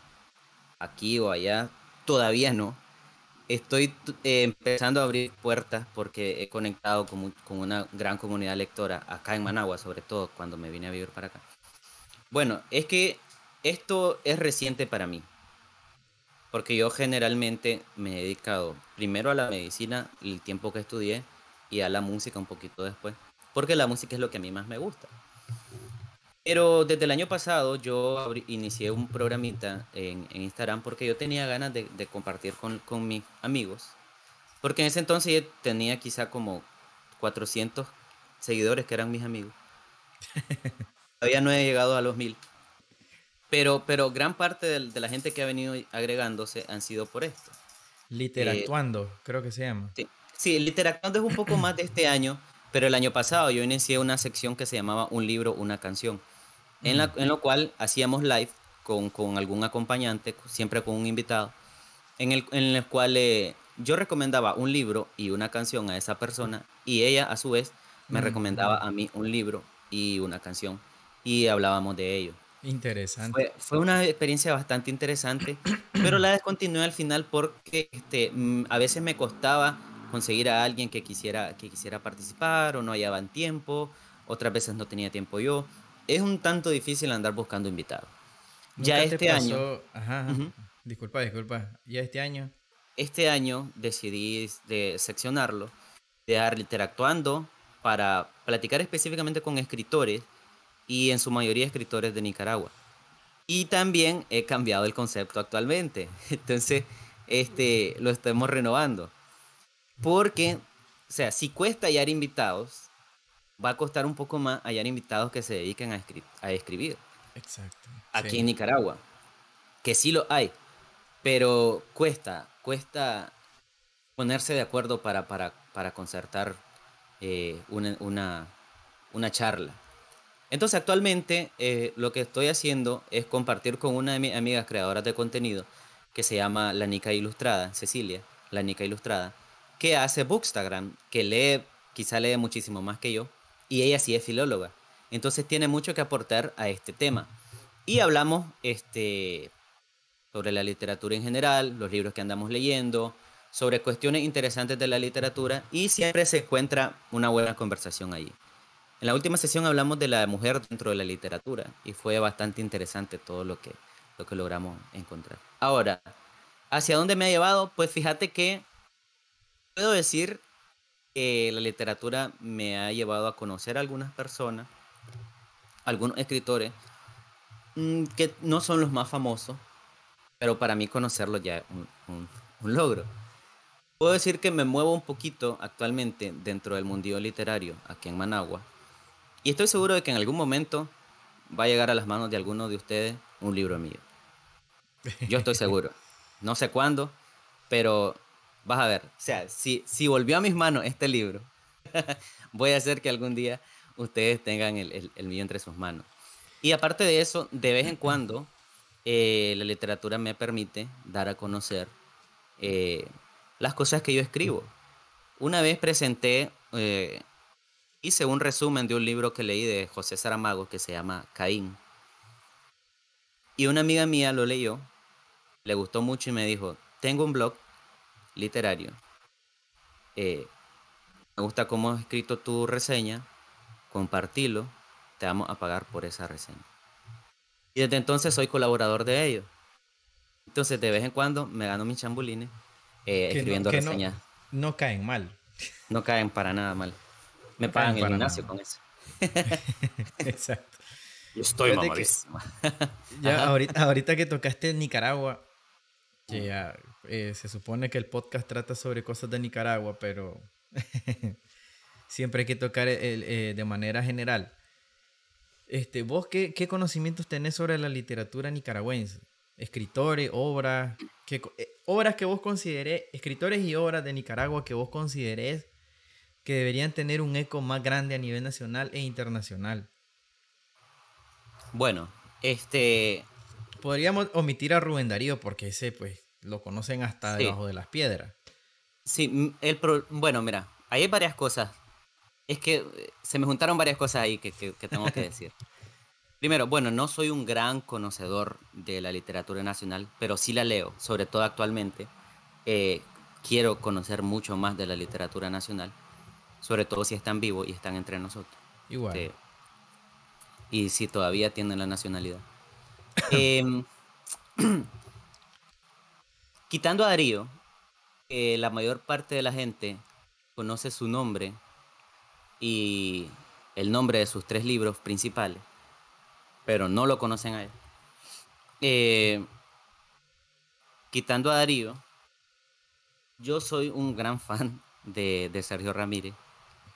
aquí o allá, todavía no. estoy eh, empezando a abrir puertas porque he conectado con, con, una gran comunidad lectora acá en Managua, sobre todo cuando me vine a vivir para acá. Bueno, es que esto es reciente para mí, porque yo generalmente me he dedicado primero a la medicina, el tiempo que estudié, y a la música un poquito después, porque la música es lo que a mí más me gusta. Pero desde el año pasado yo inicié un programita en, Instagram porque yo tenía ganas de, compartir con, con, mis amigos. Porque en ese entonces yo tenía quizá como 400 seguidores que eran mis amigos. Todavía no he llegado a los mil. Pero, pero gran parte de, la gente que ha venido agregándose han sido por esto. Literatuando, creo que se llama. Sí, sí, Literactuando es un poco más de este año, pero el año pasado yo inicié una sección que se llamaba Un libro, una canción en, la, en lo cual hacíamos live con, con, algún acompañante, siempre con un invitado, en el, en el cual eh, yo recomendaba un libro y una canción a esa persona y ella a su vez me recomendaba a mí un libro y una canción y hablábamos de ello. Interesante. Fue, fue, una experiencia bastante interesante, pero la descontinué al final porque este, mm, a veces me costaba conseguir a alguien que quisiera, que quisiera participar o no hallaban tiempo, otras veces no tenía tiempo yo es un tanto difícil andar buscando invitados. Ya este año. Ajá, Disculpa, disculpa. Ya este año. Este año decidí de seccionarlo, de dar interactuando para platicar específicamente con escritores y en su mayoría escritores de Nicaragua. Y también he cambiado el concepto actualmente. Entonces, este, lo estamos renovando. Porque, o sea, si cuesta hallar invitados, va a costar un poco más hallar invitados que se dediquen a, a escribir. Exacto. Aquí en Nicaragua. Que sí lo hay, pero cuesta, cuesta ponerse de acuerdo para, para, para concertar eh, una, una, una, charla. Entonces actualmente eh, lo que estoy haciendo es compartir con una de mis amigas creadoras de contenido que se llama La Nica Ilustrada, Cecilia, La Nica Ilustrada, que hace Bookstagram, que lee, quizá lee muchísimo más que yo, y ella sí es filóloga. Entonces tiene mucho que aportar a este tema. Y hablamos este, sobre la literatura en general, los libros que andamos leyendo, sobre cuestiones interesantes de la literatura y siempre se encuentra una buena conversación allí. En la última sesión hablamos de la mujer dentro de la literatura y fue bastante interesante todo lo que, lo que logramos encontrar. Ahora, ¿hacia dónde me ha llevado? Pues fíjate que puedo decir la literatura me ha llevado a conocer a algunas personas, algunos escritores, mm, que no son los más famosos, pero para mí conocerlos ya es un, logro. Puedo decir que me muevo un poquito actualmente dentro del mundillo literario aquí en Managua y estoy seguro de que en algún momento va a llegar a las manos de alguno de ustedes un libro mío. Yo estoy seguro. No sé cuándo, pero Vas a ver, o sea, si, si volvió a mis manos este libro, voy a hacer que algún día ustedes tengan el, el, mío entre sus manos. Y aparte de eso, de vez en cuando, eh, la literatura me permite dar a conocer eh, las cosas que yo escribo. Una vez presenté, eh, hice un resumen de un libro que leí de José Saramago que se llama Caín. Y una amiga mía lo leyó, le gustó mucho y me dijo, tengo un blog literario. Eh, me gusta cómo has escrito tu reseña, compartilo, te vamos a pagar por esa reseña. Y desde entonces soy colaborador de ellos. Entonces de vez en cuando me gano mis chambulines eh, escribiendo reseñas. No, caen mal. No caen para nada mal. Me pagan el gimnasio con eso. Exacto. Yo estoy mamadísimo. ya ahorita, ahorita que tocaste Nicaragua, que ya eh, se supone que el podcast trata sobre cosas de Nicaragua, pero siempre hay que tocar eh, de manera general. Este, ¿Vos qué, qué, conocimientos tenés sobre la literatura nicaragüense? Escritores, obras, qué, eh, obras que vos considerés, escritores y obras de Nicaragua que vos considerés que deberían tener un eco más grande a nivel nacional e internacional. Bueno, este... Podríamos omitir a Rubén Darío porque ese, pues, lo conocen hasta debajo de las piedras. Sí, el bueno, mira, hay varias cosas. Es que eh, se me juntaron varias cosas ahí que, tengo que decir. Primero, bueno, no soy un gran conocedor de la literatura nacional, pero sí la leo, sobre todo actualmente. Eh, quiero conocer mucho más de la literatura nacional, sobre todo si están vivos y están entre nosotros. Igual. y si todavía tienen la nacionalidad. Em, quitando a Darío, la mayor parte de la gente conoce su nombre y el nombre de sus tres libros principales, pero no lo conocen a él. Eh, quitando a Darío, yo soy un gran fan de, Sergio Ramírez,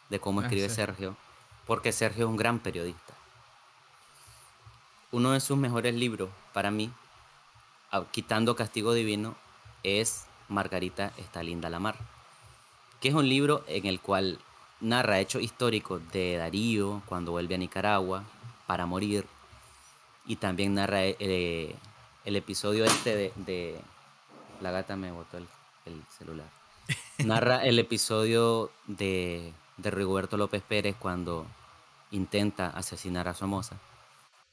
de cómo ah, escribe Sergio, porque Sergio es un gran periodista. Uno de sus mejores libros para mí, quitando Castigo Divino, es Margarita está linda la mar, que es un libro en el cual narra hechos históricos de Darío cuando vuelve a Nicaragua para morir y también narra eh, el episodio este de, La gata me botó el, celular. Narra el episodio de, de Rigoberto López Pérez cuando intenta asesinar a Somoza.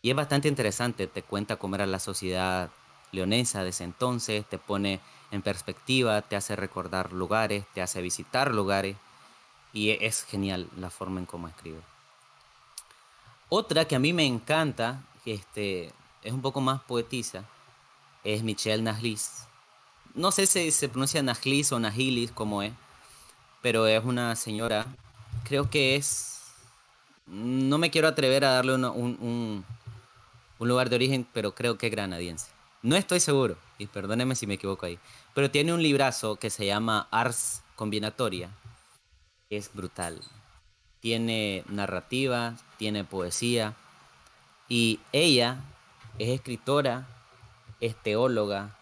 Y es bastante interesante, te cuenta cómo era la sociedad leonesa de ese entonces, te pone en perspectiva, te hace recordar lugares, te hace visitar lugares y es genial la forma en cómo escribe. Otra que a mí me encanta, que este, es un poco más poetisa, es Michelle Najlis. No sé si se pronuncia Najlis o Najilis como es, pero es una señora, creo que es, no me quiero atrever a darle un lugar de origen, pero creo que es granadiense. No estoy seguro, y perdóneme si me equivoco ahí, pero tiene un librazo que se llama Ars Combinatoria. Es brutal. Tiene narrativa, tiene poesía, y ella es escritora, es teóloga,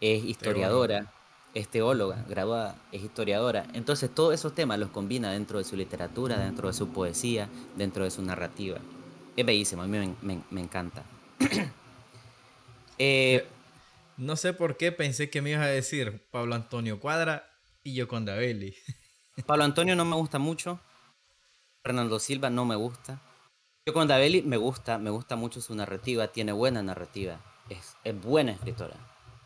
es historiadora, es teóloga, graduada, es historiadora. Entonces todos esos temas los combina dentro de su literatura, dentro de su poesía, dentro de su narrativa. Es bellísimo, a mí me, encanta. Eh, no sé por qué pensé que me ibas a decir Pablo Antonio Cuadra y yo con Belli. Pablo Antonio no me gusta mucho. Fernando Silva no me gusta. Yo con Belli me gusta, me gusta mucho su narrativa, tiene buena narrativa, es, buena escritora.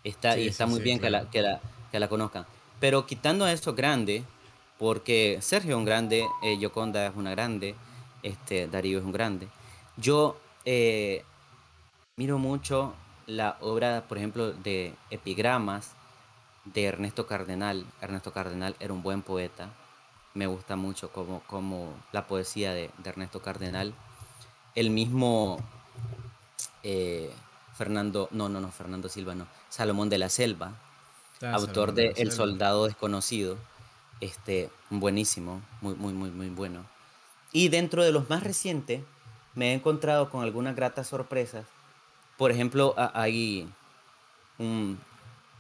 Está, y está muy bien que, la, que, la, que la conozcan. Pero quitando a eso grande, porque Sergio es un grande, eh, Yoconda es una grande, este, Darío es un grande. Yo eh, miro mucho la obra, por ejemplo, de epigramas de Ernesto Cardenal. Ernesto Cardenal era un buen poeta. Me gusta mucho como, como la poesía de, Ernesto Cardenal. El mismo eh, Fernando, no, no, no, Fernando Silva, no. Salomón de la Selva, ah, autor de, El Soldado Desconocido. Este, buenísimo, muy, muy, muy, muy bueno. Y dentro de los más recientes, me he encontrado con algunas gratas sorpresas por ejemplo, hay un,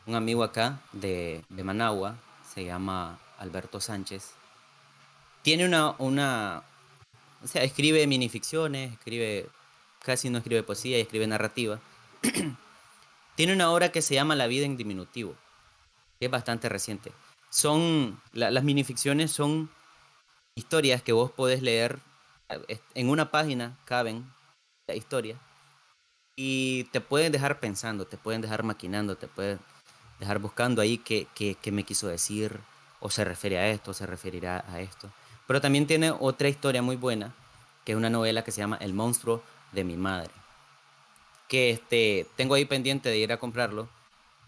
amigo acá de, Managua, se llama Alberto Sánchez. Tiene una, una, o sea, escribe minificciones, escribe, casi no escribe poesía, escribe narrativa. Tiene una obra que se llama La vida en diminutivo, que es bastante reciente. Son, las minificciones son historias que vos podés leer, en una página caben la historia y te pueden dejar pensando, te pueden dejar maquinando, te pueden dejar buscando ahí qué, qué, me quiso decir, o se refiere a esto, o se referirá a esto. Pero también tiene otra historia muy buena, que es una novela que se llama El monstruo de mi madre. Que este, tengo ahí pendiente de ir a comprarlo,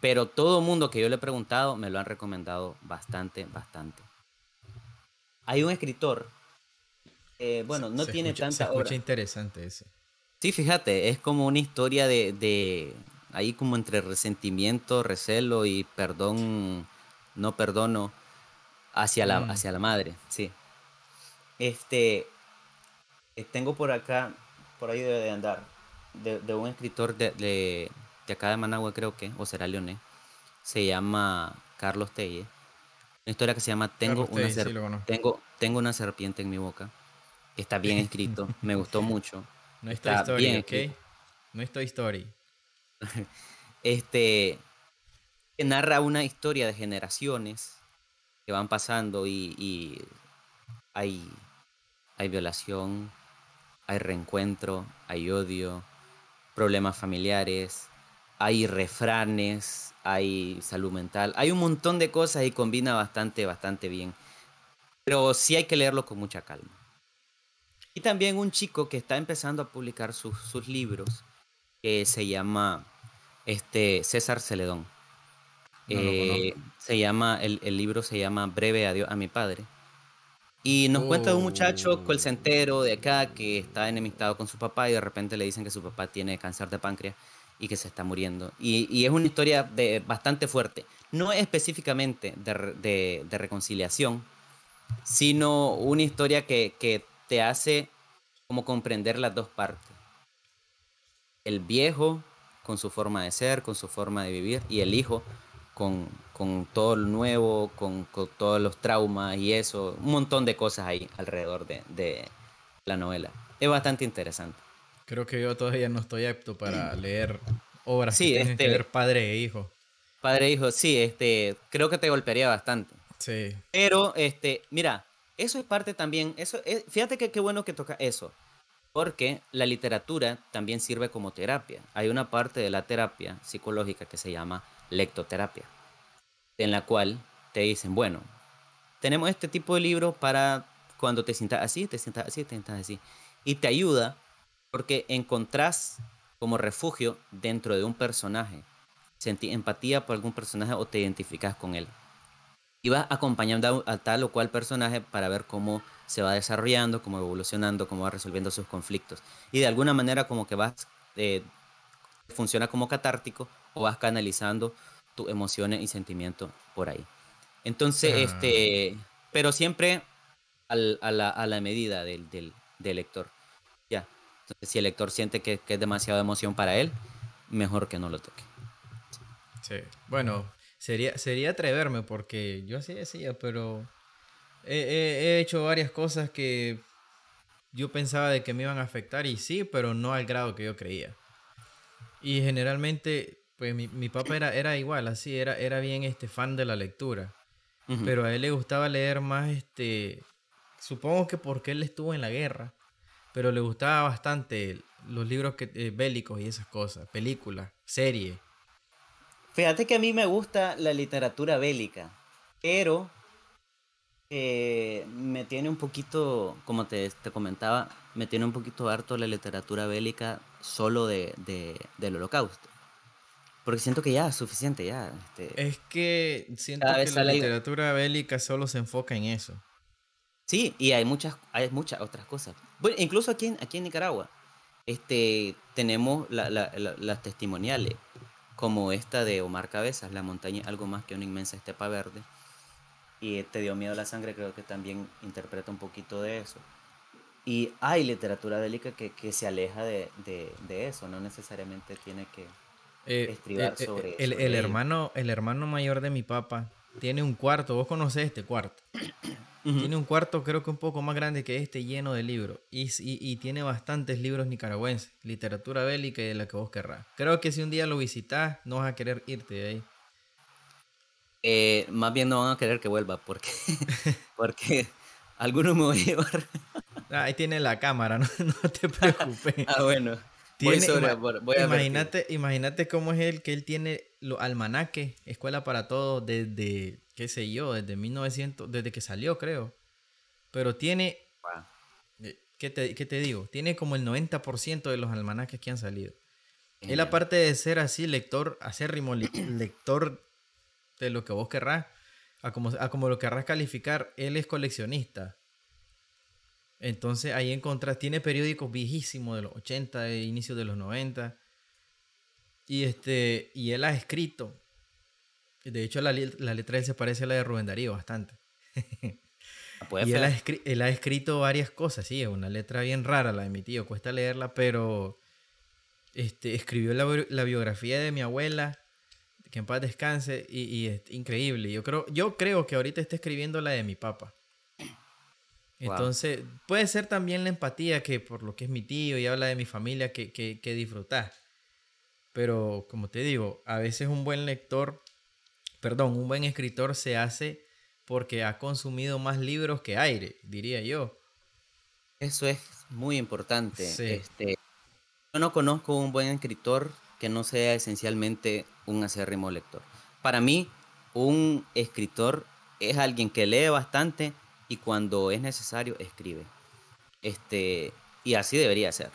pero todo mundo que yo le he preguntado me lo han recomendado bastante, bastante. Hay un escritor, eh, bueno, no tiene tanta se interesante ese. Sí, fíjate, es como una historia de, ahí como entre resentimiento, recelo y perdón, no perdono hacia la, mm. hacia la madre, sí. Este, eh, tengo por acá, por ahí debe de andar, de, un escritor de, de, acá de Managua creo que, o será Leones, se llama Carlos Telle. Una historia que se llama Tengo, una, tengo, tengo una serpiente en mi boca. Está bien escrito, me gustó mucho. No es Toy Story, ¿ok? No es Toy Story. este narra una historia de generaciones que van pasando y, hay, hay violación, hay reencuentro, hay odio, problemas familiares, hay refranes, hay salud mental, hay un montón de cosas y combina bastante, bastante bien. Pero sí hay que leerlo con mucha calma. Y también un chico que está empezando a publicar sus, sus libros, que se llama este, César Celedón. Eh, se llama, el, el, libro se llama Breve Adiós a mi padre. Y nos cuenta de un muchacho colcentero de acá que está enemistado con su papá y de repente le dicen que su papá tiene cáncer de páncreas y que se está muriendo. Y, y es una historia de, bastante fuerte. No específicamente de, de, reconciliación, sino una historia que, que te hace como comprender las dos partes. El viejo con su forma de ser, con su forma de vivir, y el hijo con, con todo lo nuevo, con, con, todos los traumas y eso, un montón de cosas ahí alrededor de, de la novela. Es bastante interesante. Creo que yo todavía no estoy apto para leer obras sí, que este, que ver padre e hijo. Padre e hijo, sí, este, creo que te golpearía bastante. Sí. Pero, este, mira, eso es parte también, eso, es, fíjate que qué bueno que toca eso, porque la literatura también sirve como terapia. Hay una parte de la terapia psicológica que se llama lectoterapia, en la cual te dicen, bueno, tenemos este tipo de libro para cuando te sientas así, te sientas así, te sientas así, y te ayuda porque encontrás como refugio dentro de un personaje. Sentí empatía por algún personaje o te identificas con él. Y vas acompañando a, tal o cual personaje para ver cómo se va desarrollando, cómo evolucionando, cómo va resolviendo sus conflictos. Y de alguna manera como que vas, eh, funciona como catártico o vas canalizando tus emociones y sentimientos por ahí. Entonces, ah. este, pero siempre a, la, a, la, medida del, del, del lector. Ya, entonces, si el lector siente que, es demasiada emoción para él, mejor que no lo toque. Sí, bueno, sería, sería atreverme porque yo así decía, pero he, hecho varias cosas que yo pensaba de que me iban a afectar y sí, pero no al grado que yo creía. Y generalmente, pues mi, mi papá era, era igual, así, era, era bien este fan de la lectura. Pero a él le gustaba leer más, este, supongo que porque él estuvo en la guerra pero le gustaba bastante los libros que, eh, bélicos y esas cosas, películas, series. Fíjate que a mí me gusta la literatura bélica, pero eh, me tiene un poquito, como te, te, comentaba, me tiene un poquito harto la literatura bélica solo de, de, del holocausto. Porque siento que ya es suficiente, ya. Este, es que siento que la literatura bélica solo se enfoca en eso. Sí, y hay muchas, hay muchas otras cosas. Bueno, incluso aquí en, aquí en Nicaragua este, tenemos las testimoniales, como esta de Omar Cabezas, La montaña algo más que una inmensa estepa verde. Y Te dio miedo la sangre, creo que también interpreta un poquito de eso. Y hay literatura bélica que, que se aleja de, de, eso, no necesariamente tiene que eh, estribar eh, eh, sobre el, el, hermano, el hermano mayor de mi papá tiene un cuarto, vos conocés este cuarto. Tiene un cuarto creo que un poco más grande que este, lleno de libros. Y, y, tiene bastantes libros nicaragüenses, literatura bélica y de la que vos querrás. Creo que si un día lo visitas, no vas a querer irte de ahí. Eh, más bien no van a querer que vuelva, porque, porque algunos me voy a llevar. Ah, ahí tiene la cámara, no, no te preocupes. ah, bueno. imagínate, imagínate cómo es él, que él tiene los almanaques, Escuela para Todos, desde qué sé yo, desde 1900, desde que salió creo. Pero tiene, eh, ¿qué te, ¿qué te, digo? Tiene como el 90% de los almanaques que han salido. Él aparte de ser así lector, acérrimo lector de lo que vos querrás, a como, a como lo querrás calificar, él es coleccionista. Entonces ahí encontrás, tiene periódicos viejísimos de los 80, de inicios de los 90. Y, este, y él ha escrito de hecho, la, la letra de él se parece a la de Rubén Darío bastante. Ah, y él ha, él ha, escrito varias cosas, sí, es una letra bien rara la de mi tío, cuesta leerla, pero este, escribió la, la biografía de mi abuela, que en paz descanse, y, y, es increíble. Yo creo, yo creo que ahorita está escribiendo la de mi papá. Entonces, puede ser también la empatía que por lo que es mi tío y habla de mi familia que, que, que disfrutar. Pero, como te digo, a veces un buen lector perdón, un buen escritor se hace porque ha consumido más libros que aire, diría yo. Eso es muy importante. Este, yo no conozco un buen escritor que no sea esencialmente un acérrimo lector. para mí, un escritor es alguien que lee bastante y cuando es necesario escribe. Este, y así debería ser.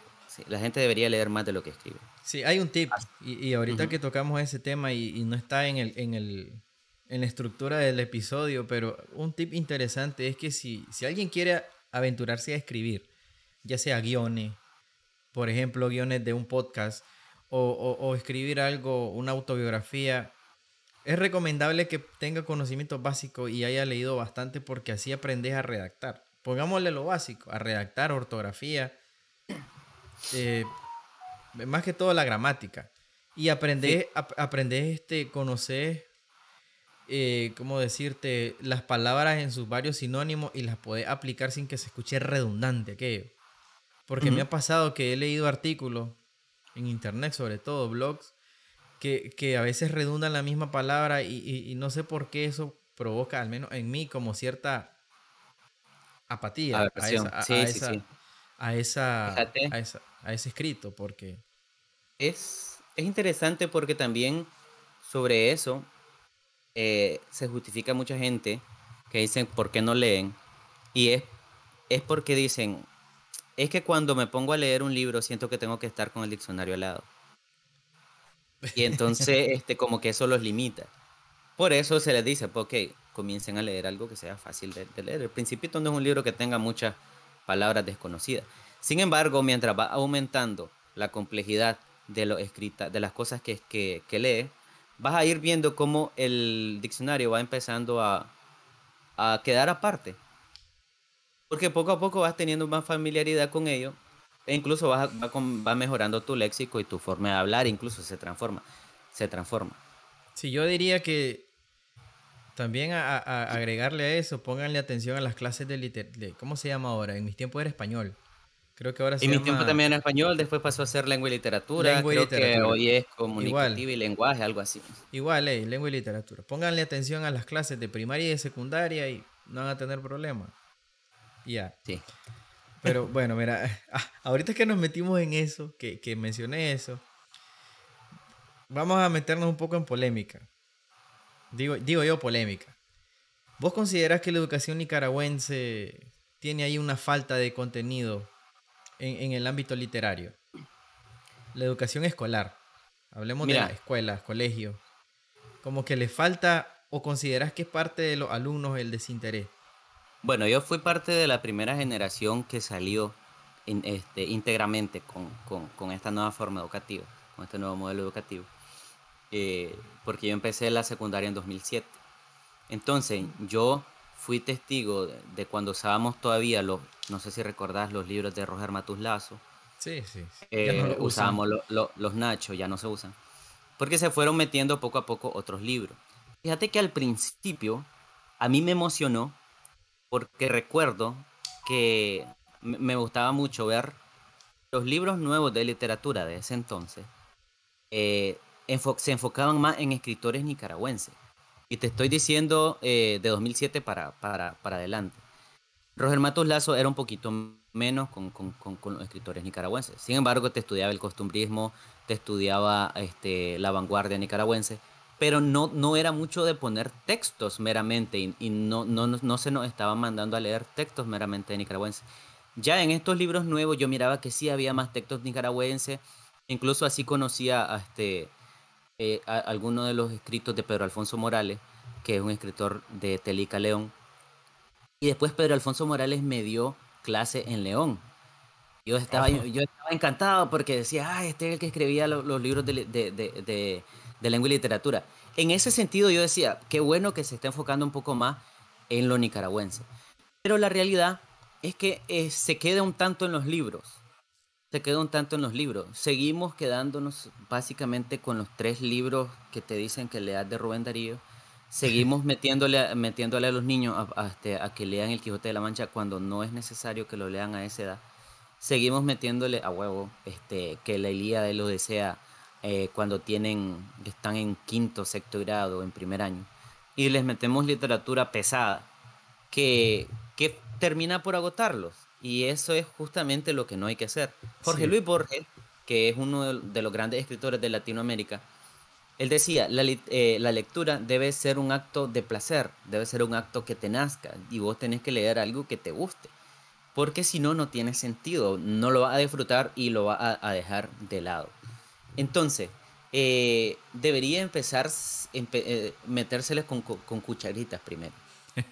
la gente debería leer más de lo que escribe. Sí, hay un tip, y, ahorita que tocamos ese tema y, no está en, el, en, el, en la estructura del episodio, pero un tip interesante es que si, si alguien quiere aventurarse a escribir, ya sea guiones, por ejemplo, guiones de un podcast, o, o escribir algo, una autobiografía, es recomendable que tenga conocimiento básico y haya leído bastante porque así aprendes a redactar. Pongámosle lo básico, a redactar, ortografía, eh, más que todo la gramática. Y aprendes, aprendes este, conocer, eh, ¿cómo decirte? Las palabras en sus varios sinónimos y las puedes aplicar sin que se escuche redundante aquello. Porque me ha pasado que he leído artículos en internet, sobre todo blogs, que, a veces redundan la misma palabra y, no sé por qué eso provoca, al menos en mí, como cierta apatía a, esa, a, ese escrito, porque... Es, es interesante porque también sobre eso eh, se justifica mucha gente que dicen por qué no leen y es, es porque dicen, es que cuando me pongo a leer un libro siento que tengo que estar con el diccionario al lado. Y entonces, este, como que eso los limita. Por eso se les dice, pues, ok, comiencen a leer algo que sea fácil de, leer. El Principito no es un libro que tenga muchas palabras desconocidas. Sin embargo, mientras va aumentando la complejidad de lo escrita, de las cosas que, que, que lee, vas a ir viendo cómo el diccionario va empezando a, a quedar aparte. Porque poco a poco vas teniendo más familiaridad con ello e incluso va, va, mejorando tu léxico y tu forma de hablar, incluso se transforma. Se transforma. Sí, yo diría que también a, agregarle a eso, pónganle atención a las clases de, literatura. ¿Cómo se llama ahora? En mis tiempos era español. Creo que ahora se En mis tiempos también era español, después pasó a ser lengua y literatura. Lengua y creo literatura. que hoy es comunicativa y lenguaje, algo así. Igual, eh, lengua y literatura. Pónganle atención a las clases de primaria y de secundaria y no van a tener problemas. Ya. Sí. Pero bueno, mira, ah, ahorita que nos metimos en eso, que, que mencioné eso, vamos a meternos un poco en polémica. Digo, digo yo polémica. ¿Vos considerás que la educación nicaragüense tiene ahí una falta de contenido en, en el ámbito literario? La educación escolar. Hablemos de las escuelas, colegios. Como que le falta o considerás que es parte de los alumnos el desinterés. Bueno, yo fui parte de la primera generación que salió este, íntegramente con, esta nueva forma educativa, con este nuevo modelo educativo, eh, porque yo empecé la secundaria en 2007. Entonces, yo fui testigo de, cuando usábamos todavía los, no sé si recordás los libros de Roger Matus Lazo. Sí, sí. Eh, usábamos los nachos, ya no se usan. Porque se fueron metiendo poco a poco otros libros. Fíjate que al principio a mí me emocionó porque recuerdo que me gustaba mucho ver los libros nuevos de literatura de ese entonces. Eh, se enfocaban más en escritores nicaragüenses. Y te estoy diciendo eh, de 2007 para, para, para, adelante. Roger Matos Lazo era un poquito menos con, con, con, los escritores nicaragüenses. Sin embargo, te estudiaba el costumbrismo, te estudiaba este, la vanguardia nicaragüense pero no, no era mucho de poner textos meramente y, no, no, no, se nos estaban mandando a leer textos meramente nicaragüenses. Ya en estos libros nuevos yo miraba que sí había más textos nicaragüenses, incluso así conocía a, este, eh, algunos de los escritos de Pedro Alfonso Morales, que es un escritor de Telica León. Y después Pedro Alfonso Morales me dio clase en León. Yo estaba, yo, estaba encantado porque decía, ah, este es el que escribía los, libros de, de de lengua y literatura. En ese sentido yo decía, qué bueno que se esté enfocando un poco más en lo nicaragüense. Pero la realidad es que eh, se queda un tanto en los libros. Se queda un tanto en los libros. Seguimos quedándonos básicamente con los tres libros que te dicen que leas de Rubén Darío. Seguimos metiéndole, metiéndole a los niños a, este, a, que lean El Quijote de la Mancha cuando no es necesario que lo lean a esa edad. Seguimos metiéndole a huevo este, que la Ilíada de lo desea eh, cuando tienen, están en quinto, sexto grado, en primer año, y les metemos literatura pesada, que, que termina por agotarlos. Y eso es justamente lo que no hay que hacer. Jorge Luis Borges, que es uno de, los grandes escritores de Latinoamérica, Él decía, la, eh, la, lectura debe ser un acto de placer, debe ser un acto que te nazca y vos tenés que leer algo que te guste, porque si no, no tiene sentido, no lo va a disfrutar y lo va a, dejar de lado. Entonces, eh, debería empezar eh, metérseles con, con, cucharitas primero.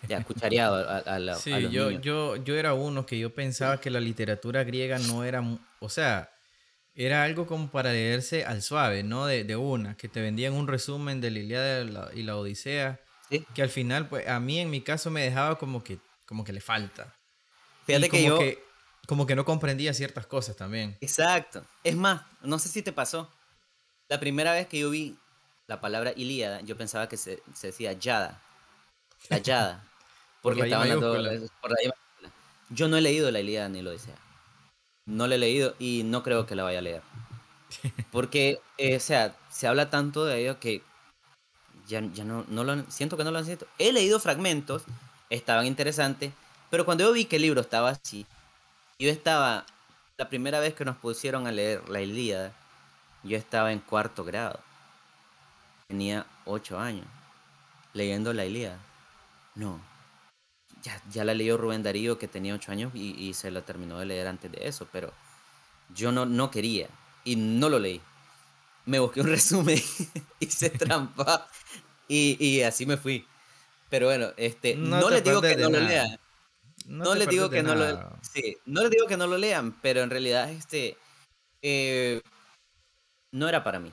Ya, cuchareado a, la, sí, yo, yo, yo era uno que yo pensaba que la literatura griega no era, o sea, era algo como para leerse al suave, ¿no? De, de una, que te vendían un resumen de la Ilíada y la Odisea, que al final, pues a mí en mi caso me dejaba como que, como que le falta. Fíjate que yo... como que no comprendía ciertas cosas también. Exacto. Es más, no sé si te pasó. La primera vez que yo vi la palabra Ilíada, yo pensaba que se, se decía Yada. La Yada. Porque por la por la Yo no he leído la Ilíada ni la Odisea. No la he leído y no creo que la vaya a leer. Porque, eh, o sea, se habla tanto de ello que ya, ya no, no lo siento que no lo han siento. He leído fragmentos, estaban interesantes, pero cuando yo vi que el libro estaba así, yo estaba, la primera vez que nos pusieron a leer la Ilíada, yo estaba en cuarto grado. Tenía ocho años, leyendo la Ilíada. No, ya, ya la leyó Rubén Darío que tenía ocho años y, se la terminó de leer antes de eso, pero yo no, no quería y no lo leí. Me busqué un resumen, hice trampa y, y, así me fui. Pero bueno, este, no, les digo que no lo lean. No, les digo que no lo sí, no les digo que no lo lean, pero en realidad este eh, no era para mí.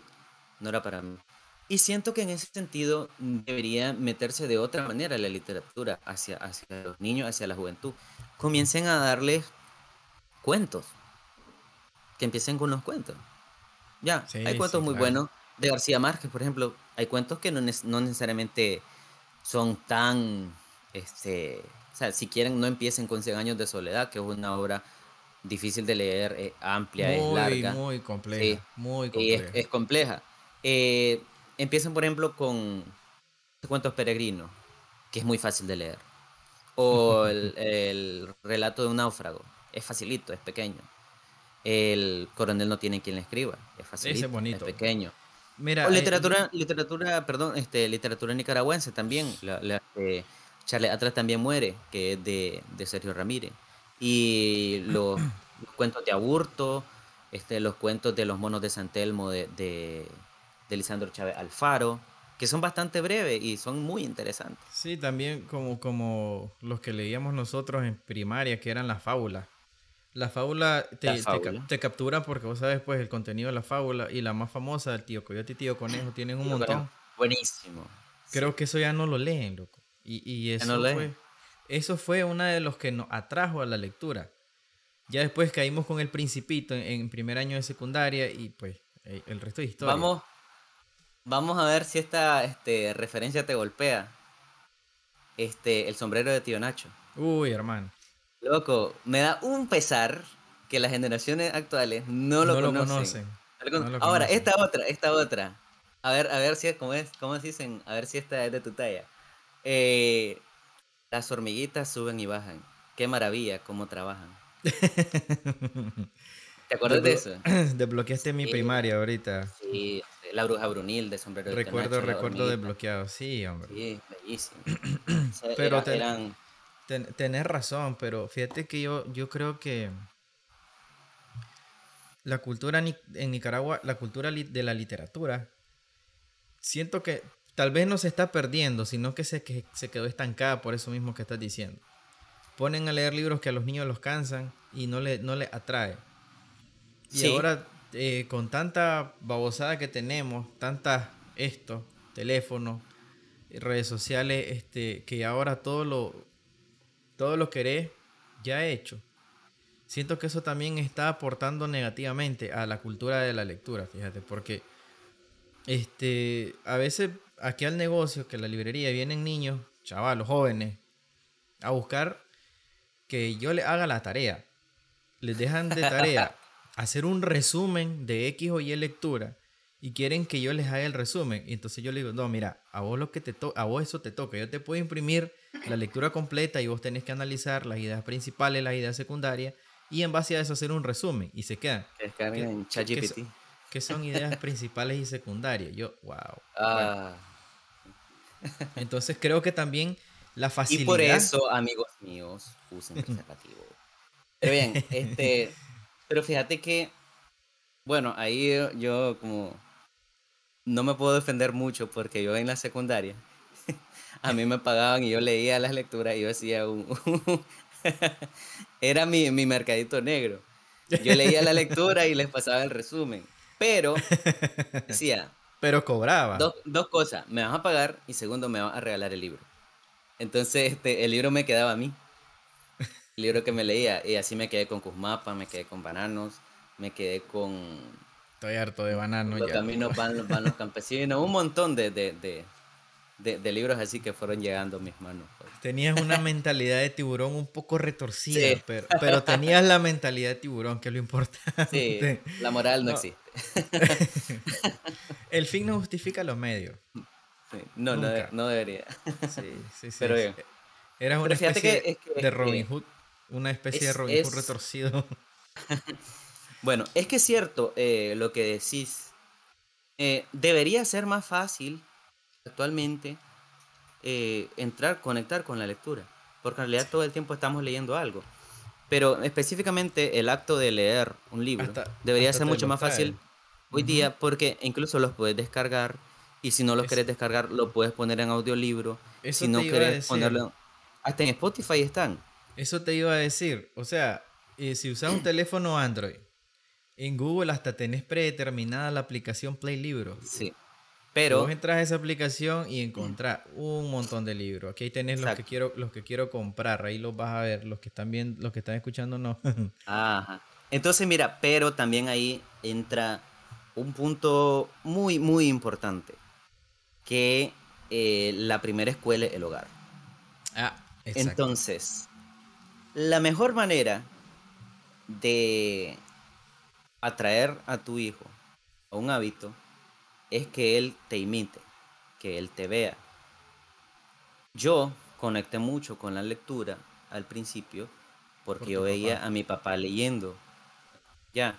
No era para mí. Y siento que en ese sentido debería meterse de otra manera la literatura hacia, hacia los niños, hacia la juventud. Comiencen a darles cuentos. Que empiecen con los cuentos. Ya, hay cuentos muy buenos. De García Márquez, por ejemplo, hay cuentos que no, no necesariamente son tan, este, o sea, si quieren no empiecen con 100 años de soledad, que es una obra difícil de leer, eh, amplia, es larga. Muy compleja, muy compleja. Es, es compleja. Eh, empiecen, por ejemplo, con Cuentos Peregrinos, que es muy fácil de leer. O el, relato de un náufrago. Es facilito, es pequeño. El coronel no tiene quien le escriba. Es facilito, es, bonito. es pequeño. Mira, o literatura, literatura, perdón, este, literatura nicaragüense también. La, Charles Atlas también muere, que es de, Sergio Ramírez. Y los, cuentos de Aburto, este, los cuentos de los monos de San Telmo de, de Lisandro Chávez Alfaro, que son bastante breves y son muy interesantes. Sí, también como, como los que leíamos nosotros en primaria, que eran las fábulas. La fábula te, te, captura porque vos sabes pues el contenido de la fábula y la más famosa, el tío Coyote y tío Conejo, tienen un montón. Buenísimo. Creo que eso ya no lo leen, loco. Y, y eso, fue, eso fue una de los que nos atrajo a la lectura. Ya después caímos con el Principito en, en primer año de secundaria y pues eh, el resto de historia. Vamos, Vamos a ver si esta este, referencia te golpea. Este, el sombrero de tío Nacho. Uy, hermano. Loco, me da un pesar que las generaciones actuales no lo conocen. Ahora, esta otra, esta otra. A ver, a ver si es como es, cómo dicen, a ver si esta es de tu talla. Eh, las hormiguitas suben y bajan. Qué maravilla cómo trabajan. ¿Te acuerdas de eso? Desbloqueaste mi primaria ahorita. Sí, la bruja Brunil de sombrero de Recuerdo, recuerdo desbloqueado, sí, hombre. Sí, bellísimo. pero tenés razón, pero fíjate que yo, yo creo que la cultura en Nicaragua, la cultura de la literatura, siento que tal vez no se está perdiendo, sino que se, que se quedó estancada por eso mismo que estás diciendo. Ponen a leer libros que a los niños los cansan y no le, no les atrae. Y ahora eh, con tanta babosada que tenemos, tantas esto, teléfonos, redes sociales, este, que ahora todo lo, todo lo querés ya hecho. Siento que eso también está aportando negativamente a la cultura de la lectura, fíjate, porque este, a veces aquí al negocio, que la librería, vienen niños, chavalos, jóvenes, a buscar que yo le haga la tarea. Les dejan de tarea hacer un resumen de X o Y lectura y quieren que yo les haga el resumen. Y entonces yo le digo, no, mira, a vos, lo que te a vos eso te toca. Yo te puedo imprimir la lectura completa y vos tenés que analizar las ideas principales, las ideas secundarias y en base a eso hacer un resumen y se quedan. en ChatGPT. ¿Qué son ideas principales y secundarias? Yo, wow. Ah. Entonces creo que también la facilidad. Y por eso, amigos míos, usen preservativo. Pero bien, este, pero fíjate que, bueno, ahí yo como no me puedo defender mucho porque yo en la secundaria a mí me pagaban y yo leía las lecturas y yo hacía un... Era mi, mi mercadito negro. Yo leía la lectura y les pasaba el resumen. Pero decía... Pero cobraba. Dos, dos cosas. Me vas a pagar y segundo, me vas a regalar el libro. Entonces, este, el libro me quedaba a mí. Libro que me leía. Y así me quedé con Cusmapa, me quedé con Bananos, me quedé con... Estoy harto de bananos Los caminos van, van, los campesinos. Un montón de, de, de de, libros así que fueron llegando a mis manos. Pues. Tenías una mentalidad de tiburón un poco retorcida, pero, pero, tenías la mentalidad de tiburón, que es lo importante. Sí, la moral no, existe. El fin no justifica los medios. no, no, no, debería. Sí, sí, sí. Pero Eras una especie de Robin Hood, una especie de Robin Hood retorcido. bueno, es que es cierto eh, lo que decís. Eh, debería ser más fácil actualmente eh, entrar, conectar con la lectura, porque en realidad todo el tiempo estamos leyendo algo. Pero específicamente el acto de leer un libro debería ser mucho más fácil hoy día porque incluso los puedes descargar y si no los quieres descargar lo puedes poner en audiolibro. si no quieres ponerlo... Hasta en Spotify están. Eso te iba a decir. O sea, eh, si usas un teléfono Android, en Google hasta tenés predeterminada la aplicación Play Libros. Sí. Pero vos entras a esa aplicación y encontrás un montón de libros. Aquí tenés los que quiero los que quiero comprar, ahí los vas a ver, los que están viendo, los que están escuchando no. Ajá. Entonces, mira, pero también ahí entra un punto muy muy importante, que eh, la primera escuela es el hogar. Ah, exacto. Entonces, la mejor manera de atraer a tu hijo a un hábito es que él te imite, que él te vea. Yo conecté mucho con la lectura al principio porque yo veía a mi papá leyendo. Ya.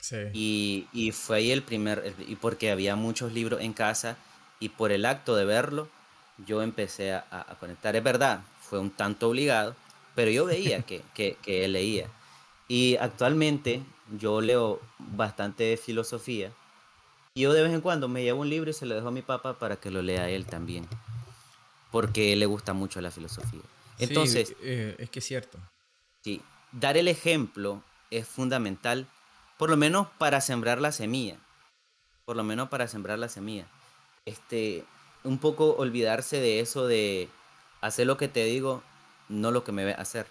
Sí. Y, fue ahí el primer, y porque había muchos libros en casa y por el acto de verlo, yo empecé a, conectar. Es verdad, fue un tanto obligado, pero yo veía que, que, que él leía. Y actualmente yo leo bastante filosofía y yo de vez en cuando me llevo un libro y se lo dejo a mi papá para que lo lea él también. Porque le gusta mucho la filosofía. Entonces. Eh, es que es cierto. Sí. Dar el ejemplo es fundamental, por lo menos para sembrar la semilla. Por lo menos para sembrar la semilla. Este, un poco olvidarse de eso de hacer lo que te digo, no lo que me ve hacer.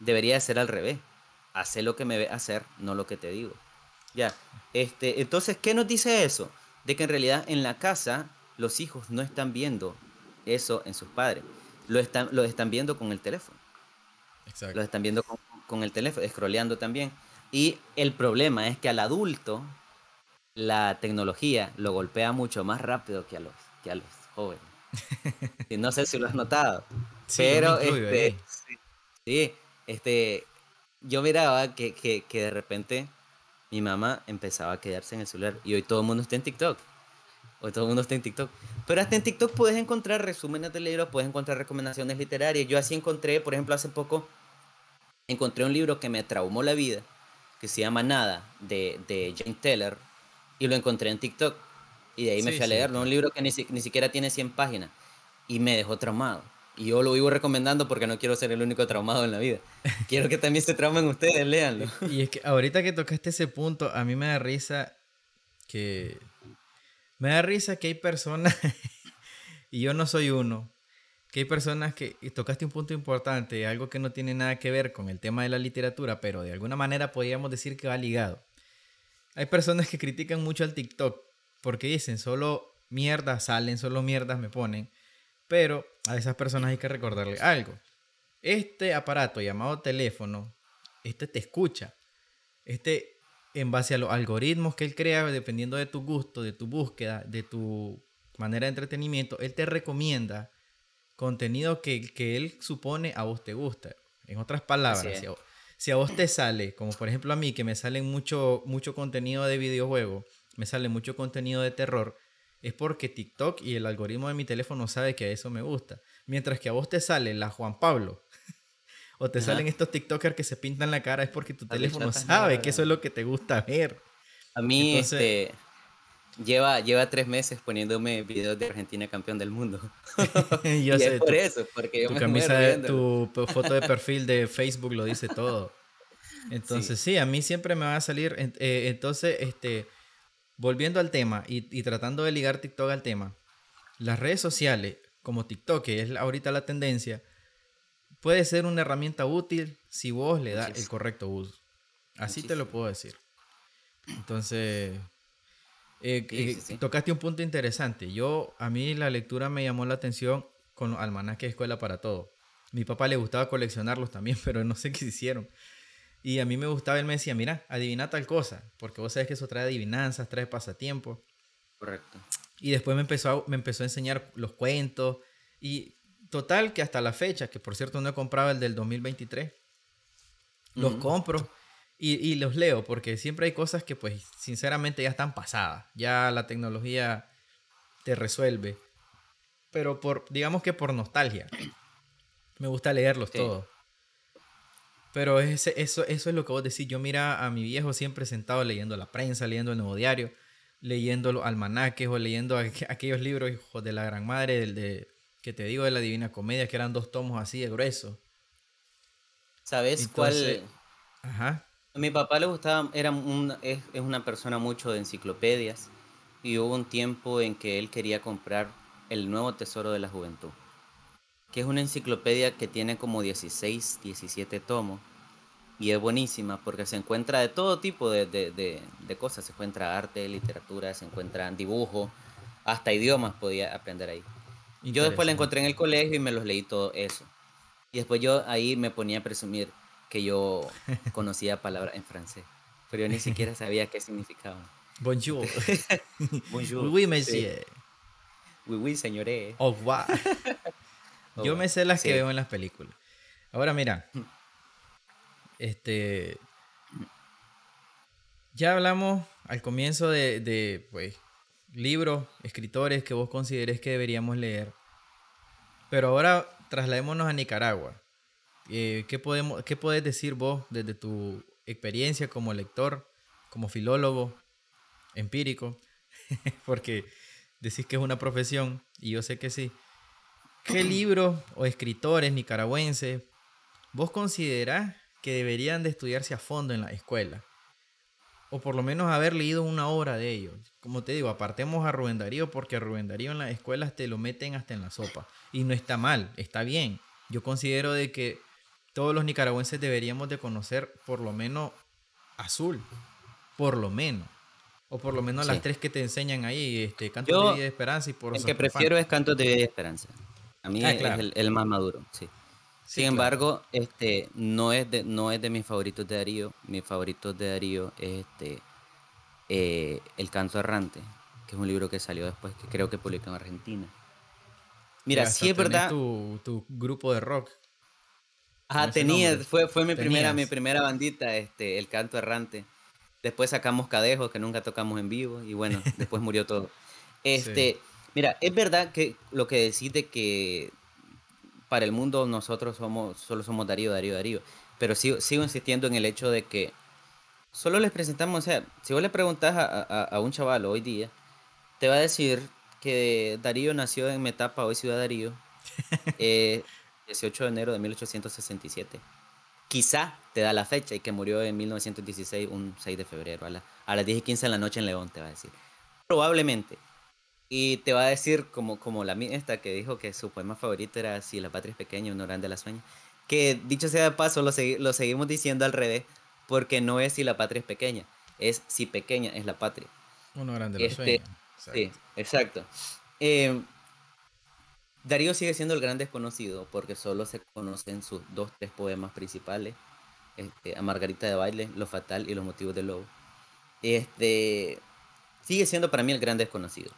Debería ser al revés. Hacer lo que me ve hacer, no lo que te digo. Ya. Este, entonces, ¿qué nos dice eso? De que en realidad en la casa los hijos no están viendo eso en sus padres. Lo están, lo están viendo con el teléfono. Exacto. Lo están viendo con, el teléfono, scrolleando también. Y el problema es que al adulto la tecnología lo golpea mucho más rápido que a los, que a los jóvenes. y no sé si lo has notado. Pero este, sí, este, yo miraba que, que, que de repente mi mamá empezaba a quedarse en el celular y hoy todo el mundo está en TikTok. Hoy todo el mundo está en TikTok. Pero hasta en TikTok puedes encontrar resúmenes de libros, puedes encontrar recomendaciones literarias. Yo así encontré, por ejemplo, hace poco, encontré un libro que me traumó la vida, que se llama Nada, de, de Jane Teller, y lo encontré en TikTok. Y de ahí me fui a leerlo. Un libro que ni, ni siquiera tiene 100 páginas. Y me dejó traumado. Y yo lo vivo recomendando porque no quiero ser el único traumado en la vida. Quiero que también se traumen ustedes, léanlo. Y es que ahorita que tocaste ese punto, a mí me da risa que... Me da risa que hay personas, y yo no soy uno, que hay personas que y tocaste un punto importante, algo que no tiene nada que ver con el tema de la literatura, pero de alguna manera podríamos decir que va ligado. Hay personas que critican mucho al TikTok porque dicen solo mierdas salen, solo mierdas me ponen. Pero a esas personas hay que recordarle algo. Este aparato llamado teléfono, este te escucha. Este, en base a los algoritmos que él crea, dependiendo de tu gusto, de tu búsqueda, de tu manera de entretenimiento, él te recomienda contenido que, que él supone a vos te gusta. En otras palabras, Si a vos te sale, como por ejemplo a mí, que me sale mucho, mucho contenido de videojuego, me sale mucho contenido de terror, es porque TikTok y el algoritmo de mi teléfono sabe que a eso me gusta. Mientras que a vos te sale la Juan Pablo o te salen estos TikTokers que se pintan la cara, es porque tu teléfono sabe que eso es lo que te gusta ver. A mí, este, lleva, lleva tres meses poniéndome videos de Argentina campeón del mundo. yo sé, es por eso, porque tu camisa, tu foto de perfil de Facebook lo dice todo. Entonces, sí, a mí siempre me va a salir. Eh, entonces, este volviendo al tema y, tratando de ligar TikTok al tema, las redes sociales, como TikTok, que es ahorita la tendencia, puede ser una herramienta útil si vos le das el correcto uso. Así te lo puedo decir. Entonces, eh, eh, tocaste un punto interesante. Yo, a mí la lectura me llamó la atención con los almanaques de escuela para todo. Mi papá le gustaba coleccionarlos también, pero no sé qué hicieron. Y a mí me gustaba, él me decía, mira, adivina tal cosa, porque vos sabes que eso trae adivinanzas, trae pasatiempo. Correcto. Y después me empezó, a, me empezó a enseñar los cuentos. Y total, que hasta la fecha, que por cierto no he comprado el del 2023, los compro y, y, los leo, porque siempre hay cosas que pues sinceramente ya están pasadas. Ya la tecnología te resuelve. Pero por, digamos que por nostalgia. Me gusta leerlos todos. Pero ese, eso, eso es lo que vos decís. Yo mira a mi viejo siempre sentado leyendo la prensa, leyendo el nuevo diario, leyendo los almanaques o leyendo aquellos libros, hijos de la gran madre, del de, que te digo de la Divina Comedia, que eran dos tomos así de grueso. ¿Sabes cuál? Ajá. A mi papá le gustaba, era es, es una persona mucho de enciclopedias y hubo un tiempo en que él quería comprar el nuevo tesoro de la juventud que es una enciclopedia que tiene como 16, 17 tomos. Y es buenísima porque se encuentra de todo tipo de, de, de, cosas. Se encuentra arte, literatura, se encuentran dibujos, hasta idiomas podía aprender ahí. Y yo después la encontré en el colegio y me los leí todo eso. Y después yo ahí me ponía a presumir que yo conocía palabras en francés, pero yo ni siquiera sabía qué significaban. Bonjour. Bonjour. Oui, monsieur. Oui, oui, señoré. Au revoir. Yo me sé las que veo en las películas. Ahora mira, este, ya hablamos al comienzo de, pues, libros, escritores que vos consideres que deberíamos leer. Pero ahora trasladémonos a Nicaragua. Eh, ¿qué, podemos, ¿Qué puedes decir vos desde tu experiencia como lector, como filólogo, empírico? Porque decís que es una profesión y yo sé que sí. ¿Qué libros o escritores nicaragüenses vos considerás que deberían de estudiarse a fondo en la escuela? O por lo menos haber leído una obra de ellos. Como te digo, apartemos a Rubén Darío porque Rubén Darío en las escuelas te lo meten hasta en la sopa. Y no está mal, está bien. Yo considero de que todos los nicaragüenses deberíamos de conocer por lo menos Azul. Por lo menos. O por lo menos las tres que te enseñan ahí, este, Cantos de Vida y Esperanza y por El que prefiero es Cantos de Vida y Esperanza. A mí ah, es el, más maduro, sí. Sin embargo, este no es de no es de mis favoritos de Darío. Mi favorito de Darío es este eh, El canto errante, que es un libro que salió después, que creo que publicó en Argentina. Mira, sí es verdad. Tu, tu grupo de rock. Ajá, tenía, fue, fue mi primera, mi primera bandita, este, El Canto Errante. Después sacamos Cadejos, que nunca tocamos en vivo, y bueno, después murió todo. Este, Mira, es verdad que lo que decís de que para el mundo nosotros somos, solo somos Darío, Darío, Darío. Pero sigo, sigo insistiendo en el hecho de que solo les presentamos, o sea, si vos le preguntas a, un chaval hoy día, te va a decir que Darío nació en Metapa, hoy Ciudad Darío, 18 eh, de enero de 1867. Quizá te da la fecha y que murió en 1916, un 6 de febrero, a, a las 10 y 15 de la noche en León, te va a decir. Probablemente, y te va a decir, como, como la esta que dijo que su poema favorito era Si la patria es pequeña, uno grande la sueña. Que dicho sea de paso, lo, lo seguimos diciendo al revés, porque no es si la patria es pequeña, es si pequeña es la patria. Uno grande la este, sueña. Sí, exacto. Eh, Darío sigue siendo el gran desconocido porque solo se conocen sus dos, tres poemas principales. Este, a Margarita de Baile, Lo Fatal y Los Motivos del Lobo. Este, sigue siendo para mí el gran desconocido.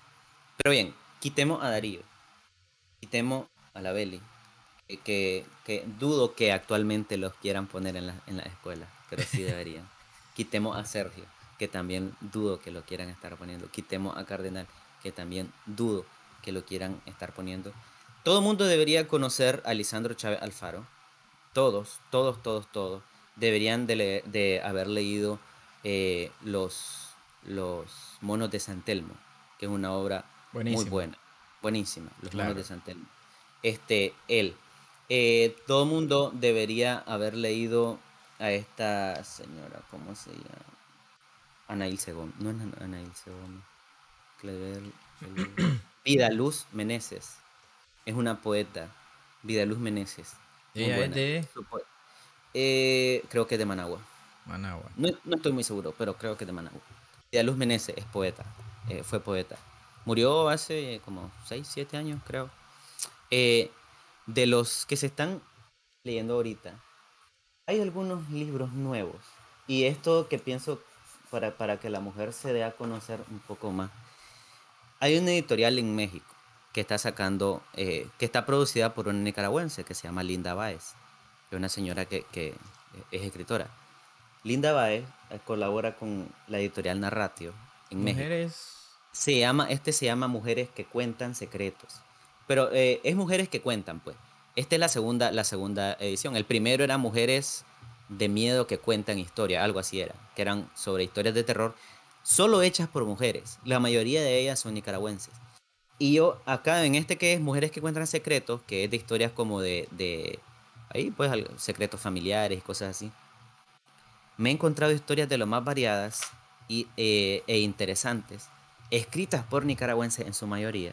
Pero bien, quitemos a Darío, quitemos a la Beli, que, que dudo que actualmente los quieran poner en la, en la escuela, pero sí deberían. Quitemos a Sergio, que también dudo que lo quieran estar poniendo. Quitemos a Cardenal, que también dudo que lo quieran estar poniendo. Todo el mundo debería conocer a Lisandro Chávez Alfaro. Todos, todos, todos, todos. Deberían de, de haber leído eh, los, los Monos de San Telmo, que es una obra muy buena. Buenísima, Los Monos de San Telmo. Este, él. Eh, todo el mundo debería haber leído a esta señora, ¿cómo se llama? Anaíl Segón. No es Anaíl Segón. Clever. Vidaluz Meneses. Es una poeta. Vidaluz Meneses. ¿Ella es de...? Eh, creo que es de Managua. Managua. No, estoy muy seguro, pero creo que es de Managua. Vidaluz Meneses es poeta. Eh, fue poeta. Murió hace como 6, 7 años, creo. Eh, de los que se están leyendo ahorita, hay algunos libros nuevos. Y esto que pienso para, para que la mujer se dé a conocer un poco más. Hay una editorial en México que está sacando, eh, que está producida por una nicaragüense que se llama Linda Baez, que es una señora que, que es escritora. Linda Baez eh, colabora con la editorial Narratio en Mujeres. Se llama, este se llama Mujeres que cuentan secretos. Pero eh, es Mujeres que cuentan, pues. Esta es la segunda, la segunda edición. El primero era Mujeres de miedo que cuentan historia, algo así era, que eran sobre historias de terror, solo hechas por mujeres. La mayoría de ellas son nicaragüenses. Y yo acá en este que es Mujeres que cuentan secretos, que es de historias como de, de ahí pues secretos familiares y cosas así, me he encontrado historias de lo más variadas y, eh, e interesantes, escritas por nicaragüenses en su mayoría,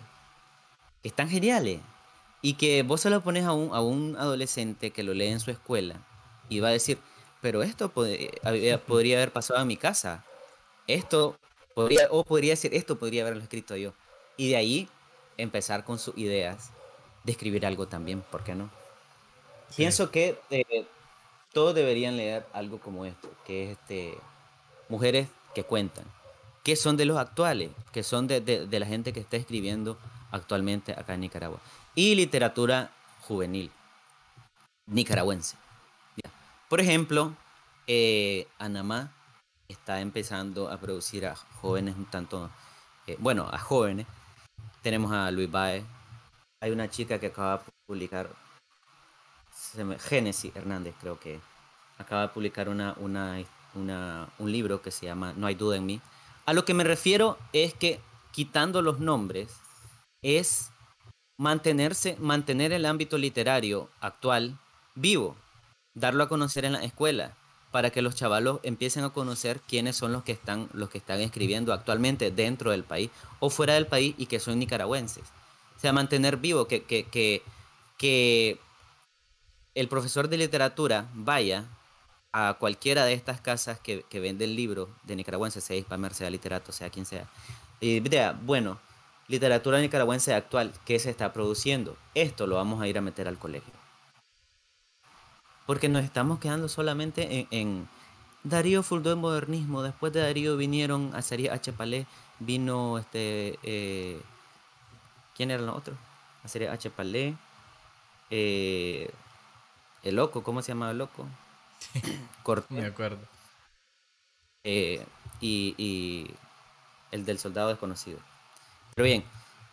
que están geniales. Y que vos se lo pones a un, a un adolescente que lo lee en su escuela y va a decir, pero esto podría haber pasado en mi casa. Esto podría, o podría decir, esto podría haberlo escrito yo. Y de ahí empezar con sus ideas de escribir algo también, ¿por qué no? Pienso que eh, todos deberían leer algo como esto, que es este, mujeres que cuentan, que son de los actuales, que son de, de la gente que está escribiendo actualmente acá en Nicaragua. Y literatura juvenil, nicaragüense. Por ejemplo, eh, Anamá está empezando a producir a jóvenes un tanto, eh, bueno, a jóvenes. Tenemos a Luis Baez. Hay una chica que acaba de publicar, Génesis Hernández creo que, acaba de publicar una, una, una, un libro que se llama No hay duda en mí. A lo que me refiero es que quitando los nombres es mantenerse, mantener el ámbito literario actual vivo darlo a conocer en la escuela para que los chavalos empiecen a conocer quiénes son los que están los que están escribiendo actualmente dentro del país o fuera del país y que son nicaragüenses. O sea, mantener vivo que, que, que, que el profesor de literatura vaya a cualquiera de estas casas que, que venden libros de nicaragüenses, sea Hispamer, sea literato, sea quien sea, y vea, bueno, literatura nicaragüense actual, ¿qué se está produciendo? Esto lo vamos a ir a meter al colegio. Porque nos estamos quedando solamente en, Darío fundó el modernismo. Después de Darío vinieron a serie H. Palé, vino este. Eh, ¿Quién eran los otros? A H. Palé. Eh, el loco, ¿cómo se llama el loco? Cortés. Me acuerdo. Eh, y, el del soldado desconocido. Pero bien,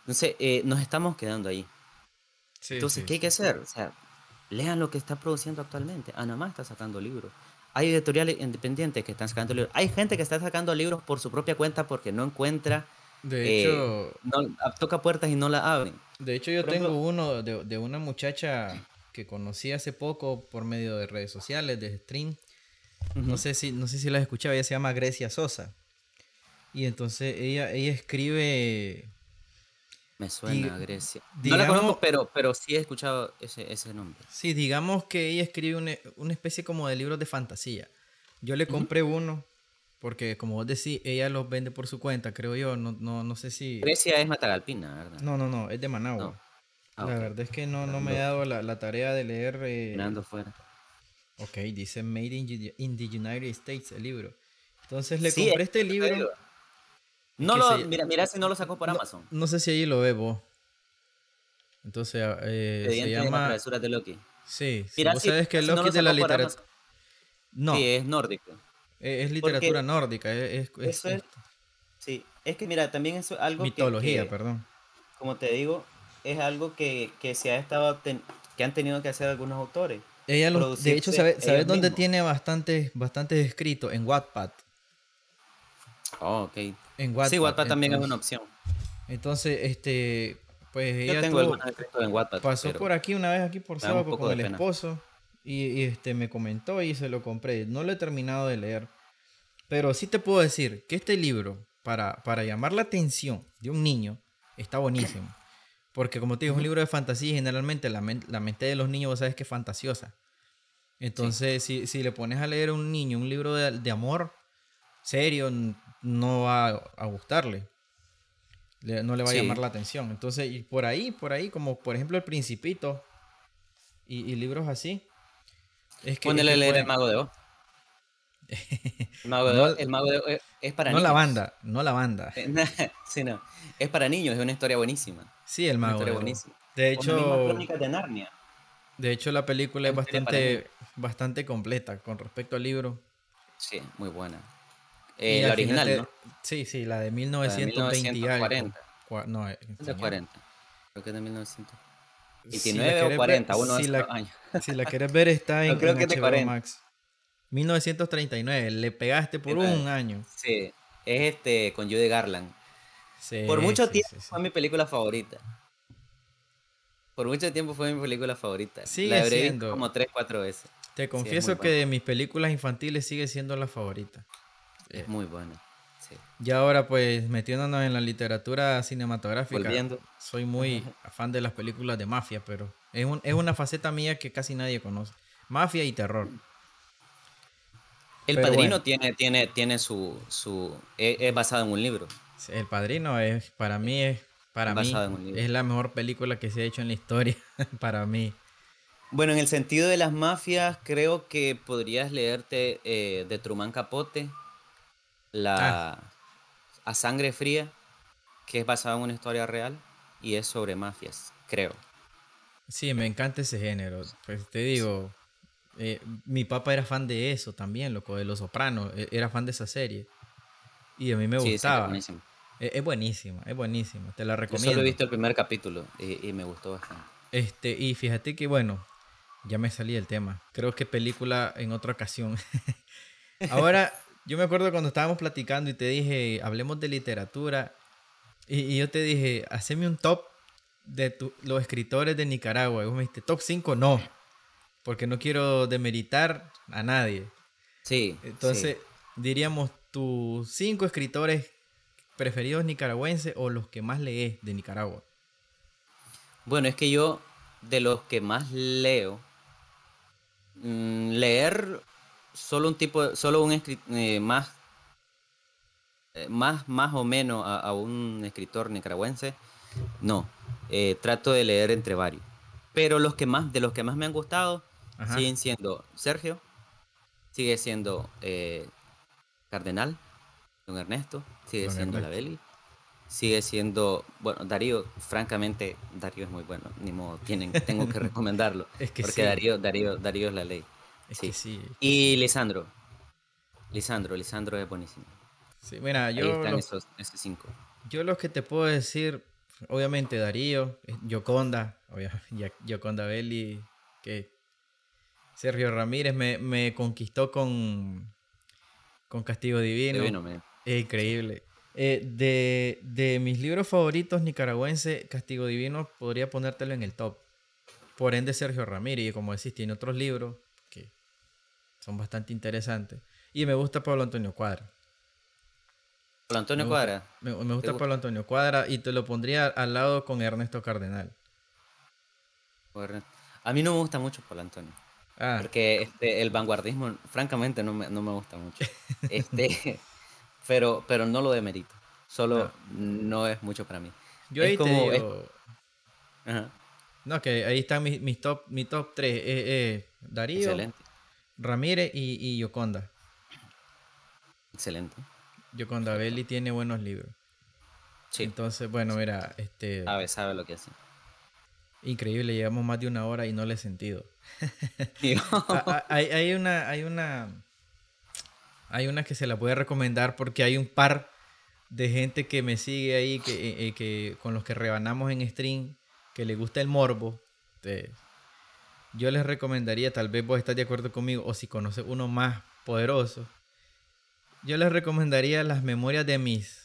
entonces nos estamos quedando ahí. entonces, ¿qué hay que hacer? O sea, lean lo que está produciendo actualmente. Anamá está sacando libros. Hay editoriales independientes que están sacando libros. Hay gente que está sacando libros por su propia cuenta porque no encuentra. De eh, hecho. no, toca puertas y no la abren. De hecho, yo tengo uno de, de, una muchacha que conocí hace poco por medio de redes sociales, de stream. No sé si, no sé si la has escuchado, ella se llama Grecia Sosa. Y entonces ella, ella escribe me suena a Grecia. no la conozco, pero, pero sí he escuchado ese, ese nombre. Sí, digamos que ella escribe una, una, especie como de libros de fantasía. Yo le compré uno, porque como vos decís, ella los vende por su cuenta, creo yo. No, no, no sé si. Grecia es Matagalpina, ¿verdad? No, no, no, es de Managua. Ah, la verdad es que no, no me he dado la, la tarea de leer. Eh... fuera. Ok, dice Made in, in, the United States el libro. Entonces le compré este libro. No lo, mira, mira si no lo sacó por Amazon. No sé si ahí lo ve vos. Entonces, eh, se de las llama... travesuras de Loki. Sí, sí, Mira, vos sí, sabés que no Loki lo de la literatura... No, Sí, es nórdico. eh, es literatura nórdica, es, es- es- Eso es, sí, es que mira, también es algo que- mitología, que, perdón. como te digo, es algo que, que se ha estado ten- que han tenido que hacer algunos autores. Ella los- de hecho, ¿sabes sabes dónde mismos. tiene bastantes bastantes escritos? En Wattpad. Oh, ok. En Wattpad. Sí, Wattpad también es una entonces- opción. Entonces, este, pues Yo ella tengo tuvo- algunos escritos en Wattpad, pasó por aquí una vez aquí por Sábado con el pena. esposo y, y, este me comentó y se lo compré. No lo he terminado de leer, pero sí te puedo decir que este libro para para llamar la atención de un niño está buenísimo. Porque como te digo, es un libro de fantasía y generalmente la, men- la mente de los niños, vos sabes que es fantasiosa. Entonces, si, si le pones a leer a un niño un libro de, de amor serio, no va a, a gustarle. Le- no le va a Sí. llamar la atención. Entonces, y por ahí, por ahí, como por ejemplo El Principito y, y libros así. Es que, Ponele es que leer pueden- El Mago de Oz. El Mago de No- el Mago de es- para no niños. la banda, no la banda. sí, no. Es para niños, es una historia buenísima. Sí, el Una mago. historia de Oz. buenísima. De hecho, Crónicas de Narnia. de hecho la película es Una historia bastante, bastante completa con respecto al libro. Sí, muy buena. Eh, la original, ¿no? Sí, sí, la de 1920 y algo. 1940. Cua- No, eh, Es de señor. 40. Creo que es de Si 1929 la o querés 40, ver- uno de si esos la- años. Si la quieres ver está en, No, creo en que de HBO 40. Max. 1939, le pegaste por un año. Sí, es este con Judy Garland. Sí, Por mucho sí, tiempo sí, fue mi película favorita. Por mucho tiempo fue mi película favorita. Sigue la habré visto siendo. como 3, 4 veces. Te confieso que de mis películas infantiles sigue siendo la favorita. Es muy buena. Y ahora pues metiéndonos en la literatura cinematográfica, Volviendo. soy muy fan de las películas de mafia, pero es, un- es una faceta mía que casi nadie conoce. Mafia y terror. El Pero Padrino bueno. tiene, tiene, tiene su, su es, es basado en un libro. El Padrino es para mí es para mí es la mejor película que se ha hecho en la historia para mí. Bueno, en el sentido de las mafias, creo que podrías leerte eh, de Truman Capote, la Ah. A Sangre Fría, que es basado en una historia real y es sobre mafias, creo. Sí, me encanta ese género. Pues te digo, eh, mi papá era fan de eso también, loco, de Los Sopranos, e- era fan de esa serie. Y a mí me Sí, sí, gustaba. es buenísimo. Es, es buenísima, es buenísima, te la Yo recomiendo. solo he visto el primer capítulo y, y me gustó bastante. Este, y fíjate que bueno, ya me salí del tema. Creo que película en otra ocasión. Ahora, yo me acuerdo cuando estábamos platicando y te dije, hablemos de literatura. Y, y yo te dije, haceme un top de tu- los escritores de Nicaragua. Y vos me dijiste, top 5 no. Porque no quiero demeritar a nadie. Sí. Entonces, sí. diríamos tus cinco escritores preferidos nicaragüenses o los que más lees de Nicaragua. Bueno, es que yo, de los que más leo, mm, leer solo un tipo, solo un escritor más, eh, más, más o menos a, a un escritor nicaragüense, no. Eh, trato de leer entre varios. Pero los que más, de los que más me han gustado, Ajá. siguen siendo Sergio, sigue siendo eh, Cardenal, Don Ernesto, sigue Don siendo Ernesto. La Beli, sigue siendo, bueno, Darío, francamente, Darío es muy bueno, ni modo, tienen, tengo que recomendarlo, Es que porque sí. Darío, Darío, Darío es la ley. Es sí. que sí. Y Lisandro, Lisandro, Lisandro es buenísimo. Sí, mira, Ahí yo están los, esos, esos cinco. yo los que te puedo decir, obviamente Darío, eh, Yoconda, Yoconda Belli, que Sergio Ramírez me, me conquistó con, con Castigo Divino. Divino, increíble. Eh, de, de mis libros favoritos nicaragüenses, Castigo Divino podría ponértelo en el top. Por ende, Sergio Ramírez, y como decís, tiene otros libros que son bastante interesantes. Y me gusta Pablo Antonio Cuadra. Pablo Antonio Me gusta- Cuadra. Me, me gusta gusta? Pablo Antonio Cuadra y te lo pondría al lado con Ernesto Cardenal. A mí no me gusta mucho Pablo Antonio. Ah, Porque este, el vanguardismo, francamente, no me, no me gusta mucho. Este, pero, pero no lo demerito. Solo Ah. no es mucho para mí. yo es ahí como- te es- digo. Ajá, No, que ahí están mis, mis top, mi top 3. Darío, excelente, Ramírez y, y Yoconda. excelente. Yoconda Belli tiene buenos libros. Sí, Entonces, bueno, mira, este. sabe, sabe lo que hace. Increíble, llevamos más de una hora y no le he sentido. Hay, hay, una, hay una, hay una que se la puede recomendar porque hay un par de gente que me sigue ahí, que, eh, eh, que con los que rebanamos en stream, que le gusta el morbo. yo les recomendaría, tal vez vos estás de acuerdo conmigo, o si conoces uno más poderoso, yo les recomendaría las memorias de mis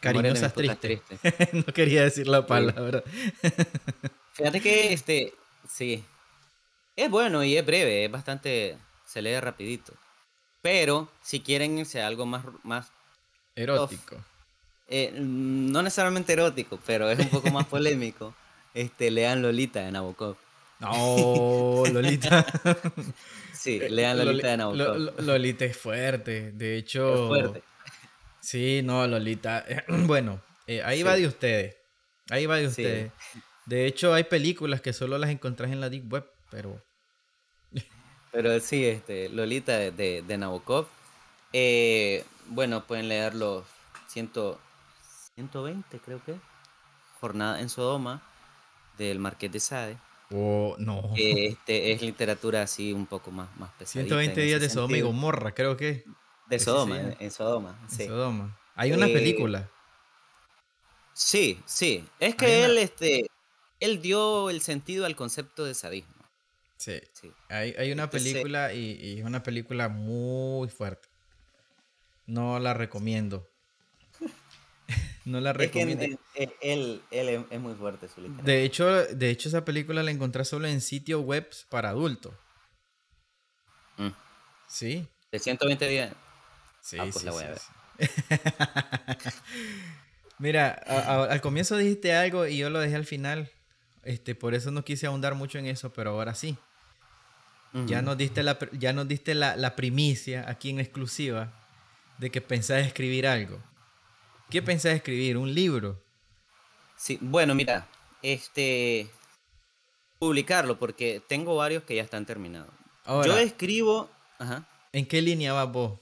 cariñosas tristes. no quería decir la palabra. Fíjate que este, sí, es bueno y es breve, es bastante, se lee rapidito. Pero si quieren irse algo más, más erótico. Eh, no necesariamente erótico, pero es un poco más polémico. Este, lean Lolita de Nabokov. No, Lolita. sí, lean Lolita de Nabokov. Lolita es fuerte, de hecho. Es fuerte. Sí, no, Lolita. Bueno, eh, ahí va de ustedes. Ahí va de ustedes. De hecho, hay películas que solo las encontrás en la Deep Web, pero pero sí, este, Lolita de, de, Nabokov. Eh, bueno, pueden leer los 120, creo que. Jornada en Sodoma, del Marqués de Sade. Oh, no. este, es literatura así un poco más, más pesada. 120 días de Sodoma y Gomorra, creo que. De Sodoma, en, Sodoma. Sí. Sodoma. Hay una eh, película. Sí, sí. Es que él, este, él dio el sentido al concepto de sadismo. Sí. Hay, una película y, es una película muy fuerte. No la recomiendo. no la recomiendo. él, es muy fuerte su De hecho, de hecho, esa película la encontré solo en sitios web para adultos. Mm. Sí. De 120 días. Sí, ah, pues la voy a ver. Mira, al comienzo dijiste algo y yo lo dejé al final. Este, por eso no quise ahondar mucho en eso, pero ahora sí. Ya nos diste, la, ya nos diste la, primicia aquí en exclusiva de que pensás escribir algo. ¿Qué pensás escribir? ¿Un libro? Sí, bueno, mira, este publicarlo porque tengo varios que ya están terminados. Yo escribo. ¿En qué línea vas vos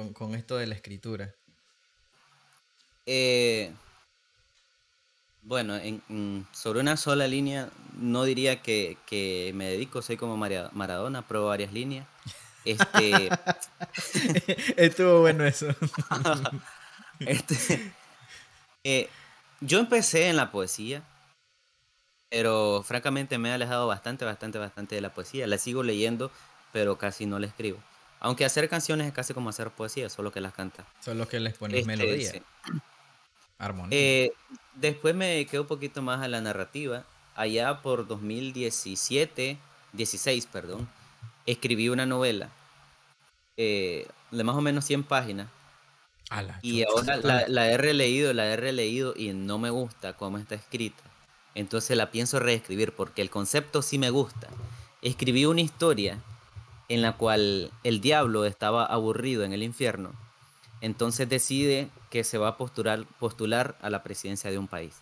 con, con esto de la escritura? Eh, bueno, sobre una sola línea no diría que, me dedico, soy como Maradona, pruebo varias líneas. Este... Estuvo bueno eso. este, eh, yo empecé en la poesía, pero francamente me he alejado bastante, bastante, bastante de la poesía. La sigo leyendo, pero casi no la escribo. Aunque hacer canciones es casi como hacer poesía, solo que las canta. Solo que les pones este, melodía. Armonía. Eh, después me dediqué un poquito más a la narrativa. Allá por 2017, 16, perdón, escribí una novela eh, de más o menos 100 páginas. y ahora la, he releído, la he releído y no me gusta cómo está escrita. Entonces la pienso reescribir porque el concepto sí me gusta. Escribí una historia en la cual el diablo estaba aburrido en el infierno entonces decide que se va a postular, postular a la presidencia de un país.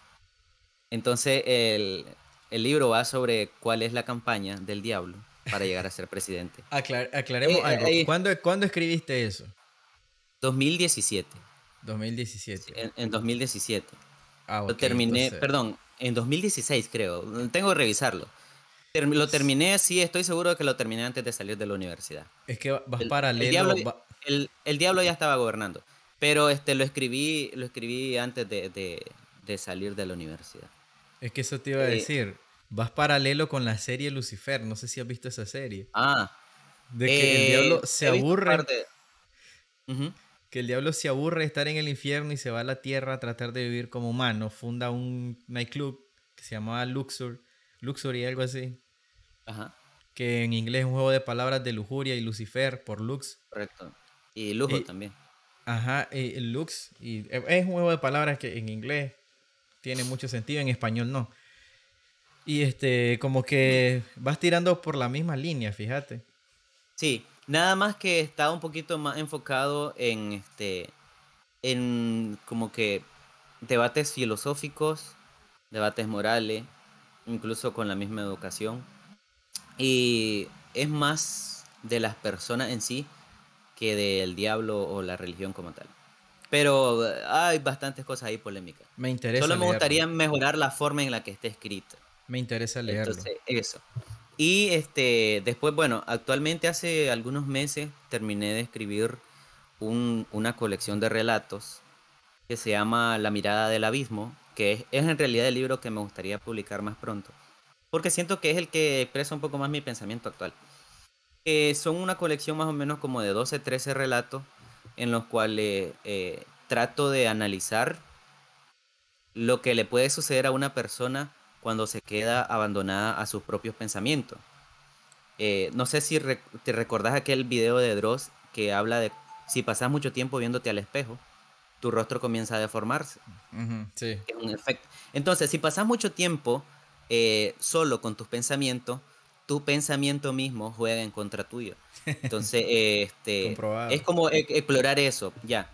Entonces el, libro va sobre cuál es la campaña del diablo para llegar a ser presidente. aclaremos eh, algo. ¿Cuándo, escribiste eso? 2017. 2017. En, 2017. Ah, lo terminé, perdón, en 2016 creo. Tengo que revisarlo. Lo terminé, sí, estoy seguro de que lo terminé antes de salir de la universidad. Es que vas paralelo el, el, diablo ya estaba gobernando. Pero este, lo escribí, lo escribí antes de, de, salir de la universidad. Es que eso te iba a eh, decir. Vas paralelo con la serie Lucifer. No sé si has visto esa serie. Ah. De que el eh, diablo se aburre. Que el diablo se aburre de estar en el infierno y se va a la tierra a tratar de vivir como humano. Funda un nightclub que se llamaba Luxor. Luxor y algo así. Ajá. Que en inglés es un juego de palabras de lujuria y Lucifer por Lux. Correcto. Y lujo también. Ajá, y lux. Y es un juego de palabras que en inglés tiene mucho sentido, en español no. Y este, como que vas tirando por la misma línea, fíjate. Sí, nada más que está un poquito más enfocado en este. en como que debates filosóficos, debates morales, incluso con la misma educación. Y es más de las personas en sí que del diablo o la religión como tal. Pero hay bastantes cosas ahí polémicas. Me interesa. Solo me gustaría mejorar la forma en la que esté escrita. Me interesa leerlo. Entonces, eso. Y este, después, bueno, actualmente hace algunos meses terminé de escribir una colección de relatos que se llama La mirada del abismo, que es, es, en realidad el libro que me gustaría publicar más pronto, porque siento que es el que expresa un poco más mi pensamiento actual. Eh, son una colección más o menos como de 12, 13 relatos en los cuales eh, trato de analizar lo que le puede suceder a una persona cuando se queda abandonada a sus propios pensamientos. Eh, no sé si te recordás aquel video de Dross que habla de si pasas mucho tiempo viéndote al espejo, tu rostro comienza a deformarse. sí. Es un efecto. Entonces, si pasas mucho tiempo eh, solo con tus pensamientos, tu pensamiento mismo juega en contra tuyo. Entonces, este, es como e-, explorar eso, ya.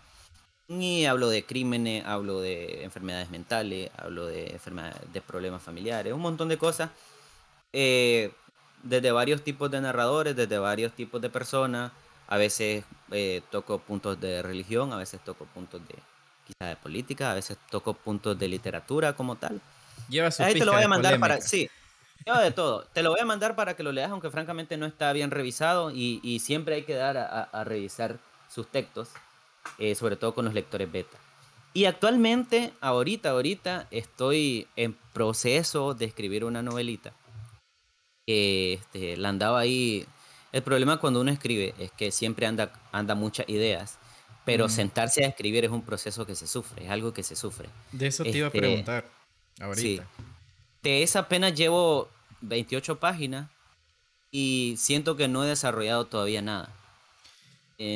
Y hablo de crímenes, hablo de enfermedades mentales, hablo de enfermedades, de problemas familiares, un montón de cosas. Eh, desde varios tipos de narradores, desde varios tipos de personas. A veces eh, toco puntos de religión, a veces toco puntos de quizá de política, a veces toco puntos de literatura como tal. Lleva su Ahí te lo voy a mandar para. Sí, lleva de todo. Te lo voy a mandar para que lo leas, aunque francamente no está bien revisado y, y siempre hay que dar a, a revisar sus textos. Eh, sobre todo con los lectores beta. Y actualmente, ahorita, ahorita, estoy en proceso de escribir una novelita. Que este, la andaba ahí. El problema cuando uno escribe es que siempre anda, anda muchas ideas, pero sentarse a escribir es un proceso que se sufre, es algo que se sufre. De eso te iba a este, preguntar ahorita. De esa apenas llevo 28 páginas y siento que no he desarrollado todavía nada.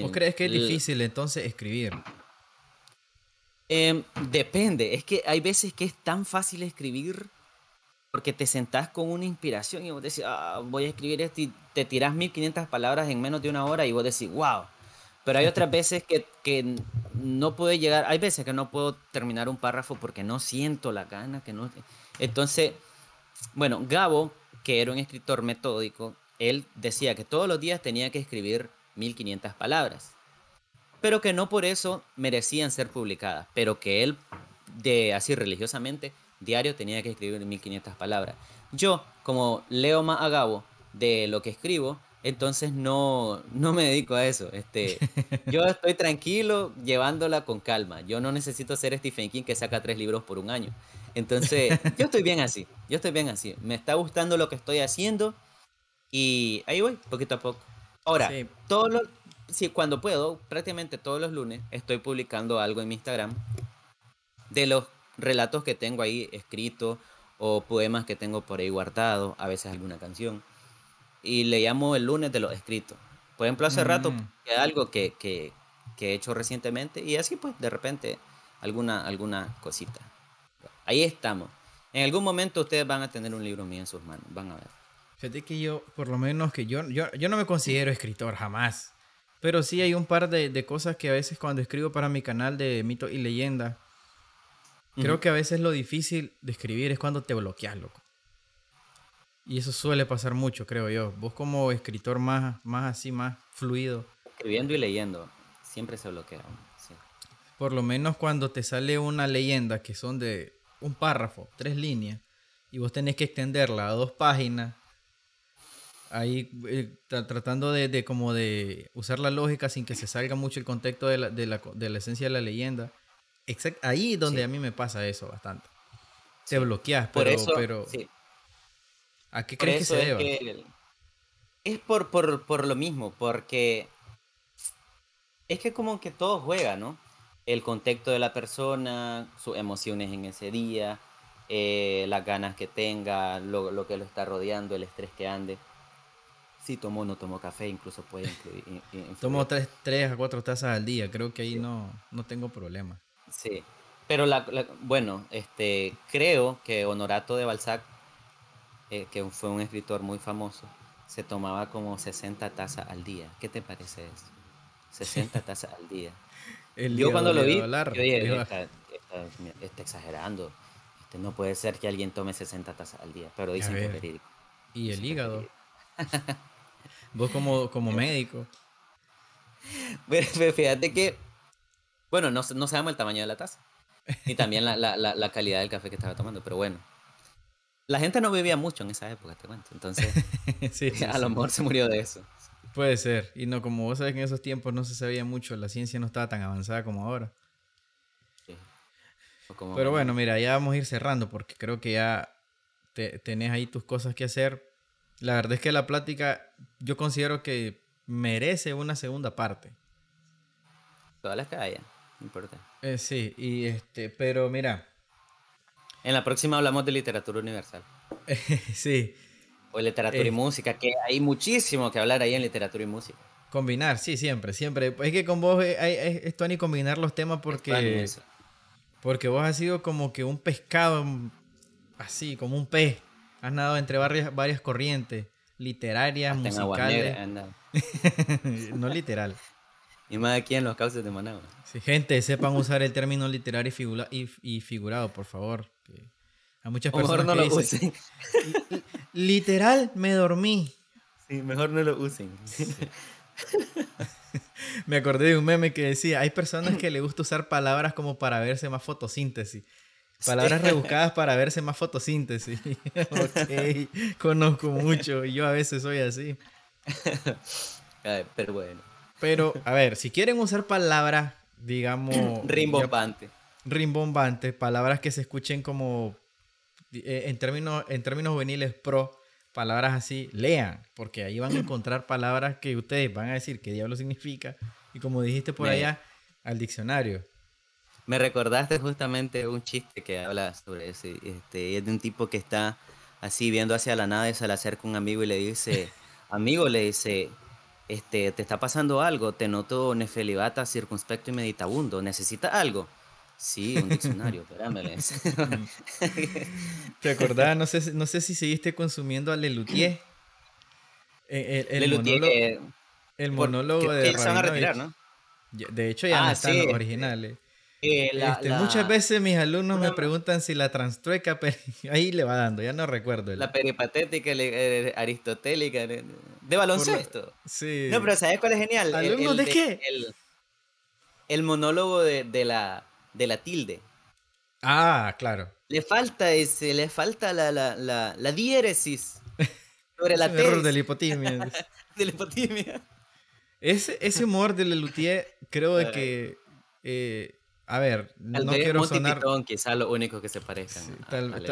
¿Vos crees que es difícil entonces escribir? Em, depende, es que hay veces que es tan fácil escribir porque te sentás con una inspiración y vos decís, ah, voy a escribir esto y te tirás 1500 palabras en menos de una hora y vos decís, wow. Pero hay otras veces que, que no puedo llegar, hay veces que no puedo terminar un párrafo porque no siento la gana, que no... Entonces, bueno, Gabo, que era un escritor metódico, él decía que todos los días tenía que escribir 1500 palabras, pero que no por eso merecían ser publicadas, pero que él, de así religiosamente, diario tenía que escribir 1500 palabras. Yo, como leo más a Gabo de lo que escribo, entonces no, no me dedico a eso. Este, yo estoy tranquilo llevándola con calma. Yo no necesito ser Stephen King que saca tres libros por un año. Entonces, yo estoy bien así. Yo estoy bien así. Me está gustando lo que estoy haciendo y ahí voy, poquito a poco. Ahora, todos los, sí, cuando puedo, prácticamente todos los lunes, estoy publicando algo en mi Instagram de los relatos que tengo ahí escritos o poemas que tengo por ahí guardados, a veces alguna canción. Y le llamo el lunes de los escritos. Por ejemplo, hace rato mm. que algo que, que, que, he hecho recientemente y así pues de repente alguna, alguna cosita. Ahí estamos. En algún momento ustedes van a tener un libro mío en sus manos, van a ver. Fíjate que yo, por lo menos que yo, yo, yo no me considero escritor jamás. Pero sí hay un par de, de cosas que a veces cuando escribo para mi canal de mito y leyenda, creo que a veces lo difícil de escribir es cuando te bloqueas, loco. Y eso suele pasar mucho, creo yo. Vos como escritor más, más así, más fluido. Escribiendo y leyendo, siempre se bloquea. Por lo menos cuando te sale una leyenda que son de un párrafo, tres líneas, y vos tenés que extenderla a dos páginas, ahí eh, tratando de, como de usar la lógica sin que se salga mucho el contexto de la, de la, de la esencia de la leyenda. Exact, ahí donde a mí me pasa eso bastante. Te bloqueas, pero... Por eso, pero ¿A qué crees que se deba? Es, por, por, por lo mismo, porque es que como que todo juega, ¿no? El contexto de la persona, sus emociones en ese día, eh, las ganas que tenga, lo, lo, que lo está rodeando, el estrés que ande si tomo o no tomo café, incluso puede incluir. Tomo tres, tres, a cuatro tazas al día, creo que ahí no, no tengo problema. Sí, pero la, bueno, este, creo que Honorato de Balzac, eh, que fue un escritor muy famoso, se tomaba como 60 tazas al día. ¿Qué te parece eso? 60 tazas al día. yo cuando lo vi, yo dije, está, exagerando. Este, no puede ser que alguien tome 60 tazas al día, pero dicen que es verídico. ¿Y el hígado? Vos como, como médico. fíjate que, bueno, no, no sabemos el tamaño de la taza. Y también la, la, la, calidad del café que estaba tomando, pero bueno. La gente no vivía mucho en esa época, te cuento. Entonces, a lo mejor se murió de eso. Puede ser. Y no, como vos sabés que en esos tiempos no se sabía mucho, la ciencia no estaba tan avanzada como ahora. Pero bueno, mira, ya vamos a ir cerrando porque creo que ya tenés ahí tus cosas que hacer. La verdad es que la plática yo considero que merece una segunda parte. Todas las que haya, no importa. Eh, sí, y este, pero mira. En la próxima hablamos de literatura universal. sí. O literatura y eh. música, que hay muchísimo que hablar ahí en literatura y música. Combinar, sí, siempre, siempre. Es que con vos es, esto ni combinar los temas porque... Porque vos has sido como que un pescado, así, como un pez. Has nadado entre varias, varias corrientes literarias, musicales. no literal. Y más aquí en los cauces de Managua. Sí, gente, sepan usar el término literario y, figurado, por favor. Que a muchas personas mejor no lo usen. Literal, me dormí. Sí, mejor no lo usen. Me acordé de un meme que decía, hay personas que le gusta usar palabras como para verse más fotosíntesis. Palabras rebuscadas para verse más fotosíntesis. ok, conozco mucho y yo a veces soy así. pero bueno. Pero, a ver, si quieren usar palabras, digamos... Rimbombante. Rimbombante, palabras que se escuchen como, eh, en, términos, en términos juveniles, pro, palabras así, lean, porque ahí van a encontrar palabras que ustedes van a decir qué diablo significa. Y como dijiste por allá, al diccionario. Me recordaste justamente un chiste que habla sobre eso. Este, es de un tipo que está así viendo hacia la nada y se le acerca un amigo y le dice, amigo, le dice, este, te está pasando algo, te noto nefelibata, circunspecto y meditabundo, ¿necesitas algo? Sí, un diccionario, espérame. ¿Te acordás? No sé, no sé si seguiste consumiendo a Lelutier. El, el, monólogo, el monólogo de van a retirar, ¿no? De hecho, ya no ah, están los originales. Este, muchas veces mis alumnos me preguntan si la transtrueca, pero ahí le va dando, ya no recuerdo. La peripatética eh, aristotélica de, baloncesto. Sí. No, pero ¿sabes cuál es genial? ¿Alumnos de, qué? El, monólogo de, la, de la tilde. Ah, claro. Le falta ese, le falta la, la, la, la diéresis sobre la T. error de la hipotimia. de la hipotimia. Ese, ese humor de Lelutier creo de que... Eh, a ver, no quiero sonar... quizá lo único que se parezcan.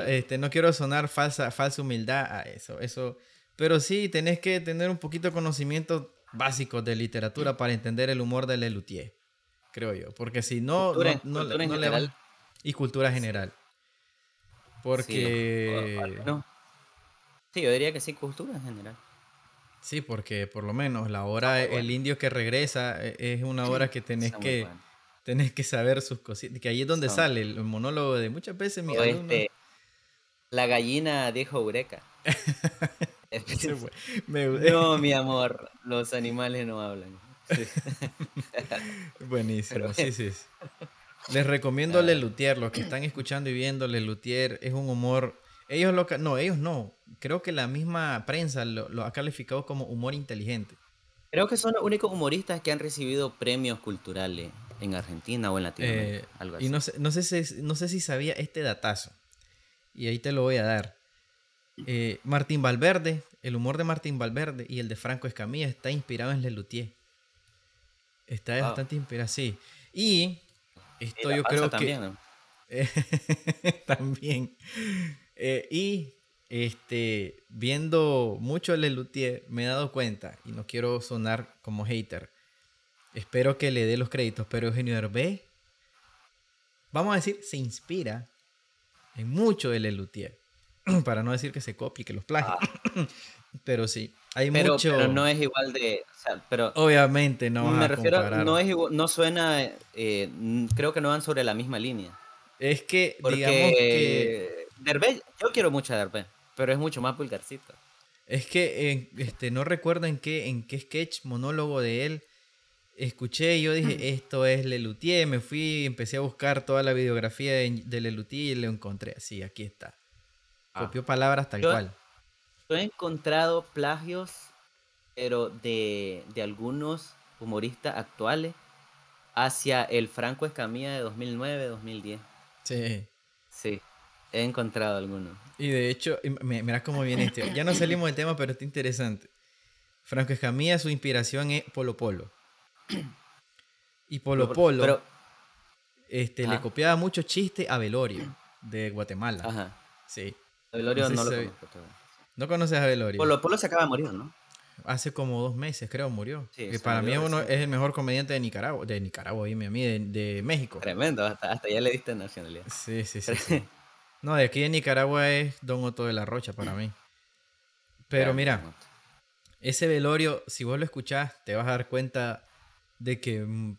este, no quiero sonar falsa, falsa humildad a eso, eso. Pero sí, tenés que tener un poquito de conocimiento básico de literatura para entender el humor de Lelutier, creo yo. Porque si no, no, le va... Y cultura general. Porque... Sí, yo diría que sí, cultura en general. Sí, porque por lo menos la hora El Indio que regresa e, es una hora que tenés que tenés que saber sus cositas, que ahí es donde sale el monólogo de muchas veces mi este, La gallina dijo Eureka. no, mi amor, los animales no hablan. Buenísimo, sí, sí. Les recomiendo Lelutier, los que están escuchando y viendo Lelutier, es un humor... Ellos lo... No, ellos no. Creo que la misma prensa lo, lo ha calificado como humor inteligente. Creo que son los únicos humoristas que han recibido premios culturales en Argentina o en Latinoamérica. Eh, algo así. Y no sé, no, sé si, no sé si sabía este datazo. Y ahí te lo voy a dar. Eh, Martín Valverde, el humor de Martín Valverde y el de Franco Escamilla está inspirado en Lelutier. Está bastante inspirado, sí. Y esto yo creo también, que... también. Eh, y este, viendo mucho el Lelutier, me he dado cuenta, y no quiero sonar como hater, espero que le dé los créditos, pero Eugenio Derbez, vamos a decir, se inspira en mucho de Lelutier. Para no decir que se copie, que los plagie. Ah. pero sí, hay mucho. Pero no es igual de. pero Obviamente no. Me refiero, no es no suena. Eh, creo que no van sobre la misma línea. Es que, digamos que. Derbez, yo quiero mucho a Derbez, pero es mucho más vulgarcito. Es que este, no recuerdo en qué, en qué sketch, monólogo de él, escuché y yo dije, esto es Lelutier, me fui y empecé a buscar toda la videografía de, de Lelutier y lo encontré así, aquí está. Ah. Copió palabras tal cual. Yo he encontrado plagios, pero de, algunos humoristas actuales hacia el Franco Escamilla de 2009-2010. Sí. Sí. he encontrado algunos. Y de hecho, mira cómo viene este. Ya no salimos del tema, pero está interesante. Franco Escamilla, su inspiración es Polo Polo. Y Polo Polo pero, este, le copiaba mucho chiste a Velorio de Guatemala. Ajá. Sí. Velorio no, lo conozco. ¿No conoces a Velorio? Polo Polo se acaba de morir, ¿no? Hace como dos meses, creo, murió. Sí, para mí uno es el mejor comediante de Nicaragua. De Nicaragua, dime a mí, de, de México. Tremendo, hasta, ya le diste nacionalidad. Sí, sí, sí. no, de aquí de Nicaragua es Don Otto de la Rocha para mí. Pero mira, ese velorio, si vos lo escuchás, te vas a dar cuenta de que mm,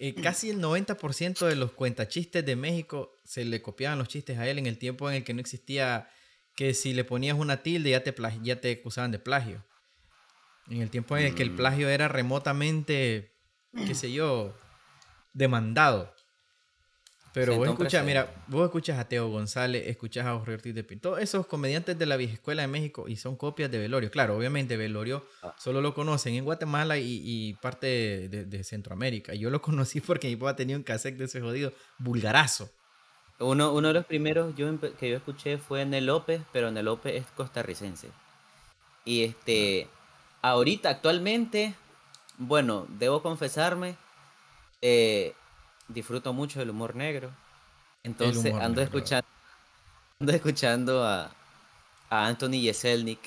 eh, casi el 90% de los cuentachistes de México se le copiaban los chistes a él en el tiempo en el que no existía que si le ponías una tilde ya te, ya te acusaban de plagio. En el tiempo en el que el mm. plagio era remotamente, qué sé yo, demandado. Pero vos escuchas, mira, vos escuchas a Teo González, escuchas a Jorge Ortiz de Pinto, todos esos comediantes de la vieja escuela de México y son copias de Velorio. Claro, obviamente Velorio ah. solo lo conocen en Guatemala y, parte de, Centroamérica. Yo lo conocí porque mi papá tenía un cassette de ese jodido vulgarazo. Uno, uno de los primeros yo, que yo escuché fue en el López, pero en el López es costarricense. Y este, ahorita, actualmente, bueno, debo confesarme, eh, disfruto mucho del humor negro. Entonces ando, Escuchando, ando escuchando a, a Anthony Jeselnik,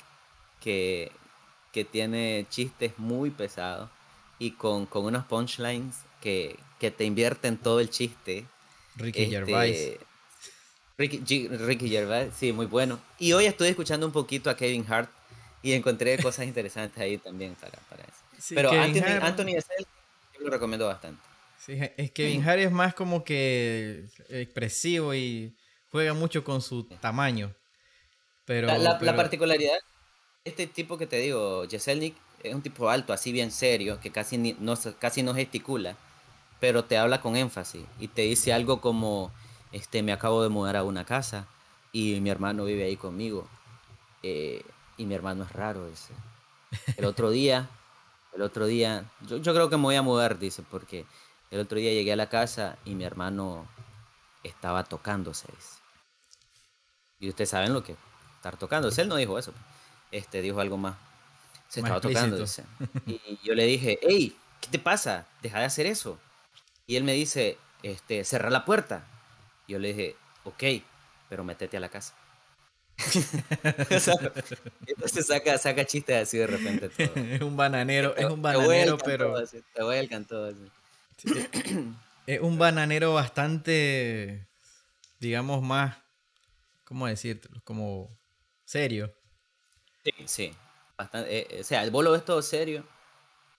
que, que tiene chistes muy pesados y con, con unos punchlines que, que, te invierten todo el chiste. Ricky este, Gervais. Ricky, Ricky Gervais, sí, muy bueno. Y hoy estoy escuchando un poquito a Kevin Hart y encontré cosas interesantes ahí también para, para eso. Pero Anthony, Anthony yo lo recomiendo bastante. Sí, es que Kevin Hart es más como que expresivo y juega mucho con su tamaño. Pero, la, particularidad, este tipo que te digo, Jeselnik, es un tipo alto, así bien serio, que casi, no, casi no gesticula, pero te habla con énfasis y te dice algo como, este, me acabo de mudar a una casa y mi hermano vive ahí conmigo. Eh, y mi hermano es raro ese. El otro día, el otro día, yo, yo creo que me voy a mudar, dice, porque el otro día llegué a la casa y mi hermano estaba tocándose. Y ustedes saben lo que estar tocándose. Él no dijo eso. Este dijo algo más. Se estaba tocando. Y yo le dije, hey, ¿qué te pasa? Deja de hacer eso. Y él me dice, este, cerra la puerta. yo le dije, ok, pero métete a la casa. entonces saca, saca chistes así de repente. es un bananero, es un bananero, pero. te voy al canto así es un bananero bastante, digamos, más, ¿cómo decirlo? Como serio. Sí, sí. Bastante, eh, o sea, el bolo es todo serio,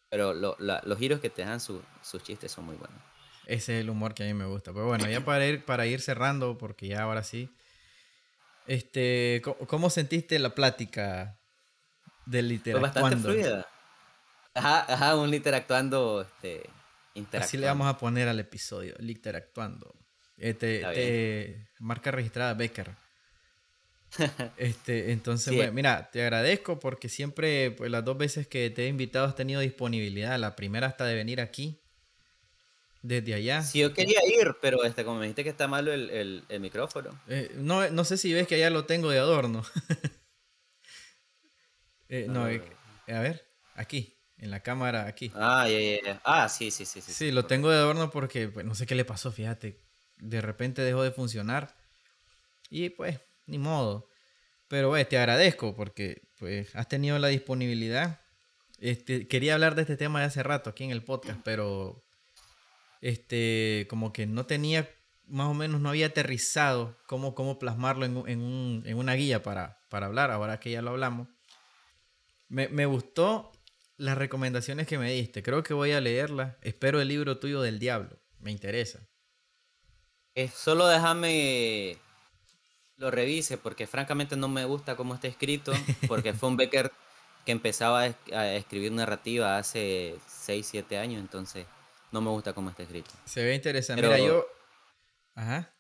pero los giros que te dan sus chistes son muy buenos. Ese es el humor que a mí me gusta. Pero bueno, ya para ir, para ir cerrando, porque ya ahora sí. Este, ¿cómo, sentiste la plática del literatura? bastante fluida. Ajá, ajá, un interactuando este, Así le vamos a poner al episodio, el interactuando. Este, marca registrada Becker. este, entonces, mira, te agradezco porque siempre, pues las dos veces que te he invitado has tenido disponibilidad. La primera hasta de venir aquí, desde allá. Sí, yo quería ir, pero este, como me dijiste que está malo el, micrófono. Eh, no, no sé si ves que allá lo tengo de adorno. Eh, no, eh, a ver, aquí en la cámara aquí. Ah, ya, ya, Ah, sí, sí, sí, sí. Sí, lo tengo de adorno porque pues, no sé qué le pasó, fíjate. De repente dejó de funcionar. Y pues, ni modo. Pero pues, te agradezco porque pues has tenido la disponibilidad. Este, quería hablar de este tema de hace rato aquí en el podcast, pero este, como que no tenía, más o menos no había aterrizado cómo, cómo plasmarlo en, en, un, en una guía para, para hablar, ahora que ya lo hablamos. Me, me gustó las recomendaciones que me diste. Creo que voy a leerla. Espero el libro tuyo del diablo. Me interesa. Eh, solo déjame lo revise porque francamente no me gusta cómo está escrito. Porque fue un Becker que empezaba a, escribir narrativa hace 6, 7 años. Entonces no me gusta cómo está escrito. Se ve interesante. Mira, yo... Ajá.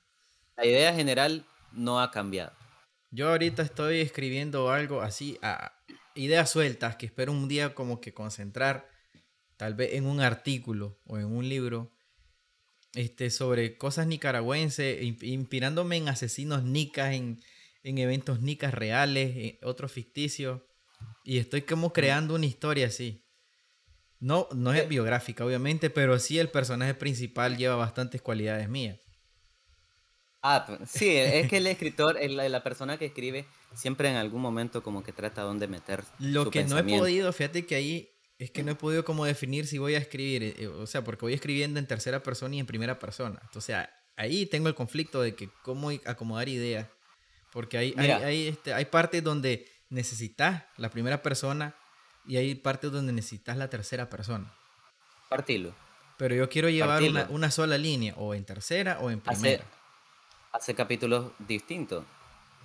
La idea general no ha cambiado. Yo ahorita estoy escribiendo algo así a, ideas sueltas que espero un día como que concentrar, tal vez en un artículo o en un libro, este, sobre cosas nicaragüenses, inspirándome en asesinos nicas, en, en eventos nicas reales, en otros ficticios. Y estoy como creando una historia así. No, no es biográfica, obviamente, pero sí el personaje principal lleva bastantes cualidades mías. Ah, sí, es que el escritor, la, la persona que escribe, siempre en algún momento como que trata dónde meter. Lo que no he podido, fíjate que ahí es que no he podido como definir si voy a escribir, eh, o sea, porque voy escribiendo en tercera persona y en primera persona. Entonces ahí tengo el conflicto de que cómo acomodar ideas, porque hay, hay, este, hay partes donde necesitas la primera persona y hay partes donde necesitas la tercera persona. Partilo. Pero yo quiero llevar una, sola línea, o en tercera o en primera. Hace, capítulos distintos.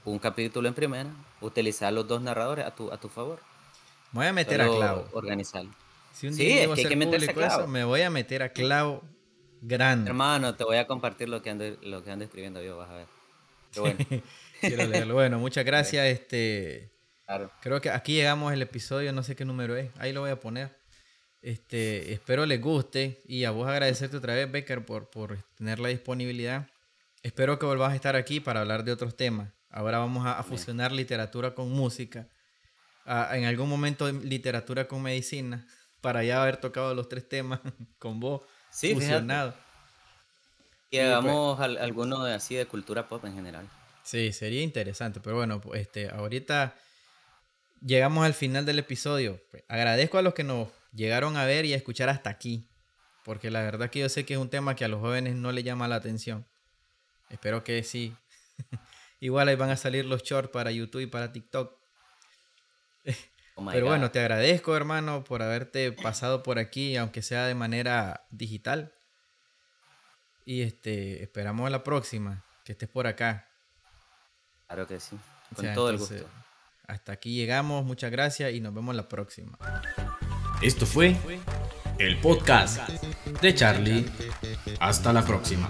Un capítulo en primera, utilizar los dos narradores a tu, a tu favor. Me voy a meter a clavo. Organizarlo. Si un día sí, es que hay que meterse a clavo. me voy a meter a clavo grande. Hermano, te voy a compartir lo que ando, lo que ando escribiendo yo, vas a ver. bueno. Quiero leerlo. Bueno, muchas gracias. Este, Creo que aquí llegamos el episodio, no sé qué número es. Ahí lo voy a poner. Este, espero les guste y a vos agradecerte otra vez, Becker, por, por tener la disponibilidad. Espero que volvás a estar aquí para hablar de otros temas. Ahora vamos a, fusionar literatura con música. en algún momento literatura con medicina. Para ya haber tocado los tres temas con vos sí, fusionado. Y hagamos pues, alguno así de cultura pop en general. Sí, sería interesante. Pero bueno, este, ahorita llegamos al final del episodio. Pues, agradezco a los que nos llegaron a ver y a escuchar hasta aquí, porque la verdad que yo sé que es un tema que a los jóvenes no le llama la atención. Espero que sí. Igual ahí van a salir los shorts para YouTube y para TikTok. Oh Pero bueno, te agradezco, hermano, por haberte pasado por aquí, aunque sea de manera digital. Y este, esperamos a la próxima, que estés por acá. Claro que sí, con todo el gusto. Hasta aquí llegamos, muchas gracias y nos vemos la próxima. Esto fue el podcast de Charlie. Hasta la próxima.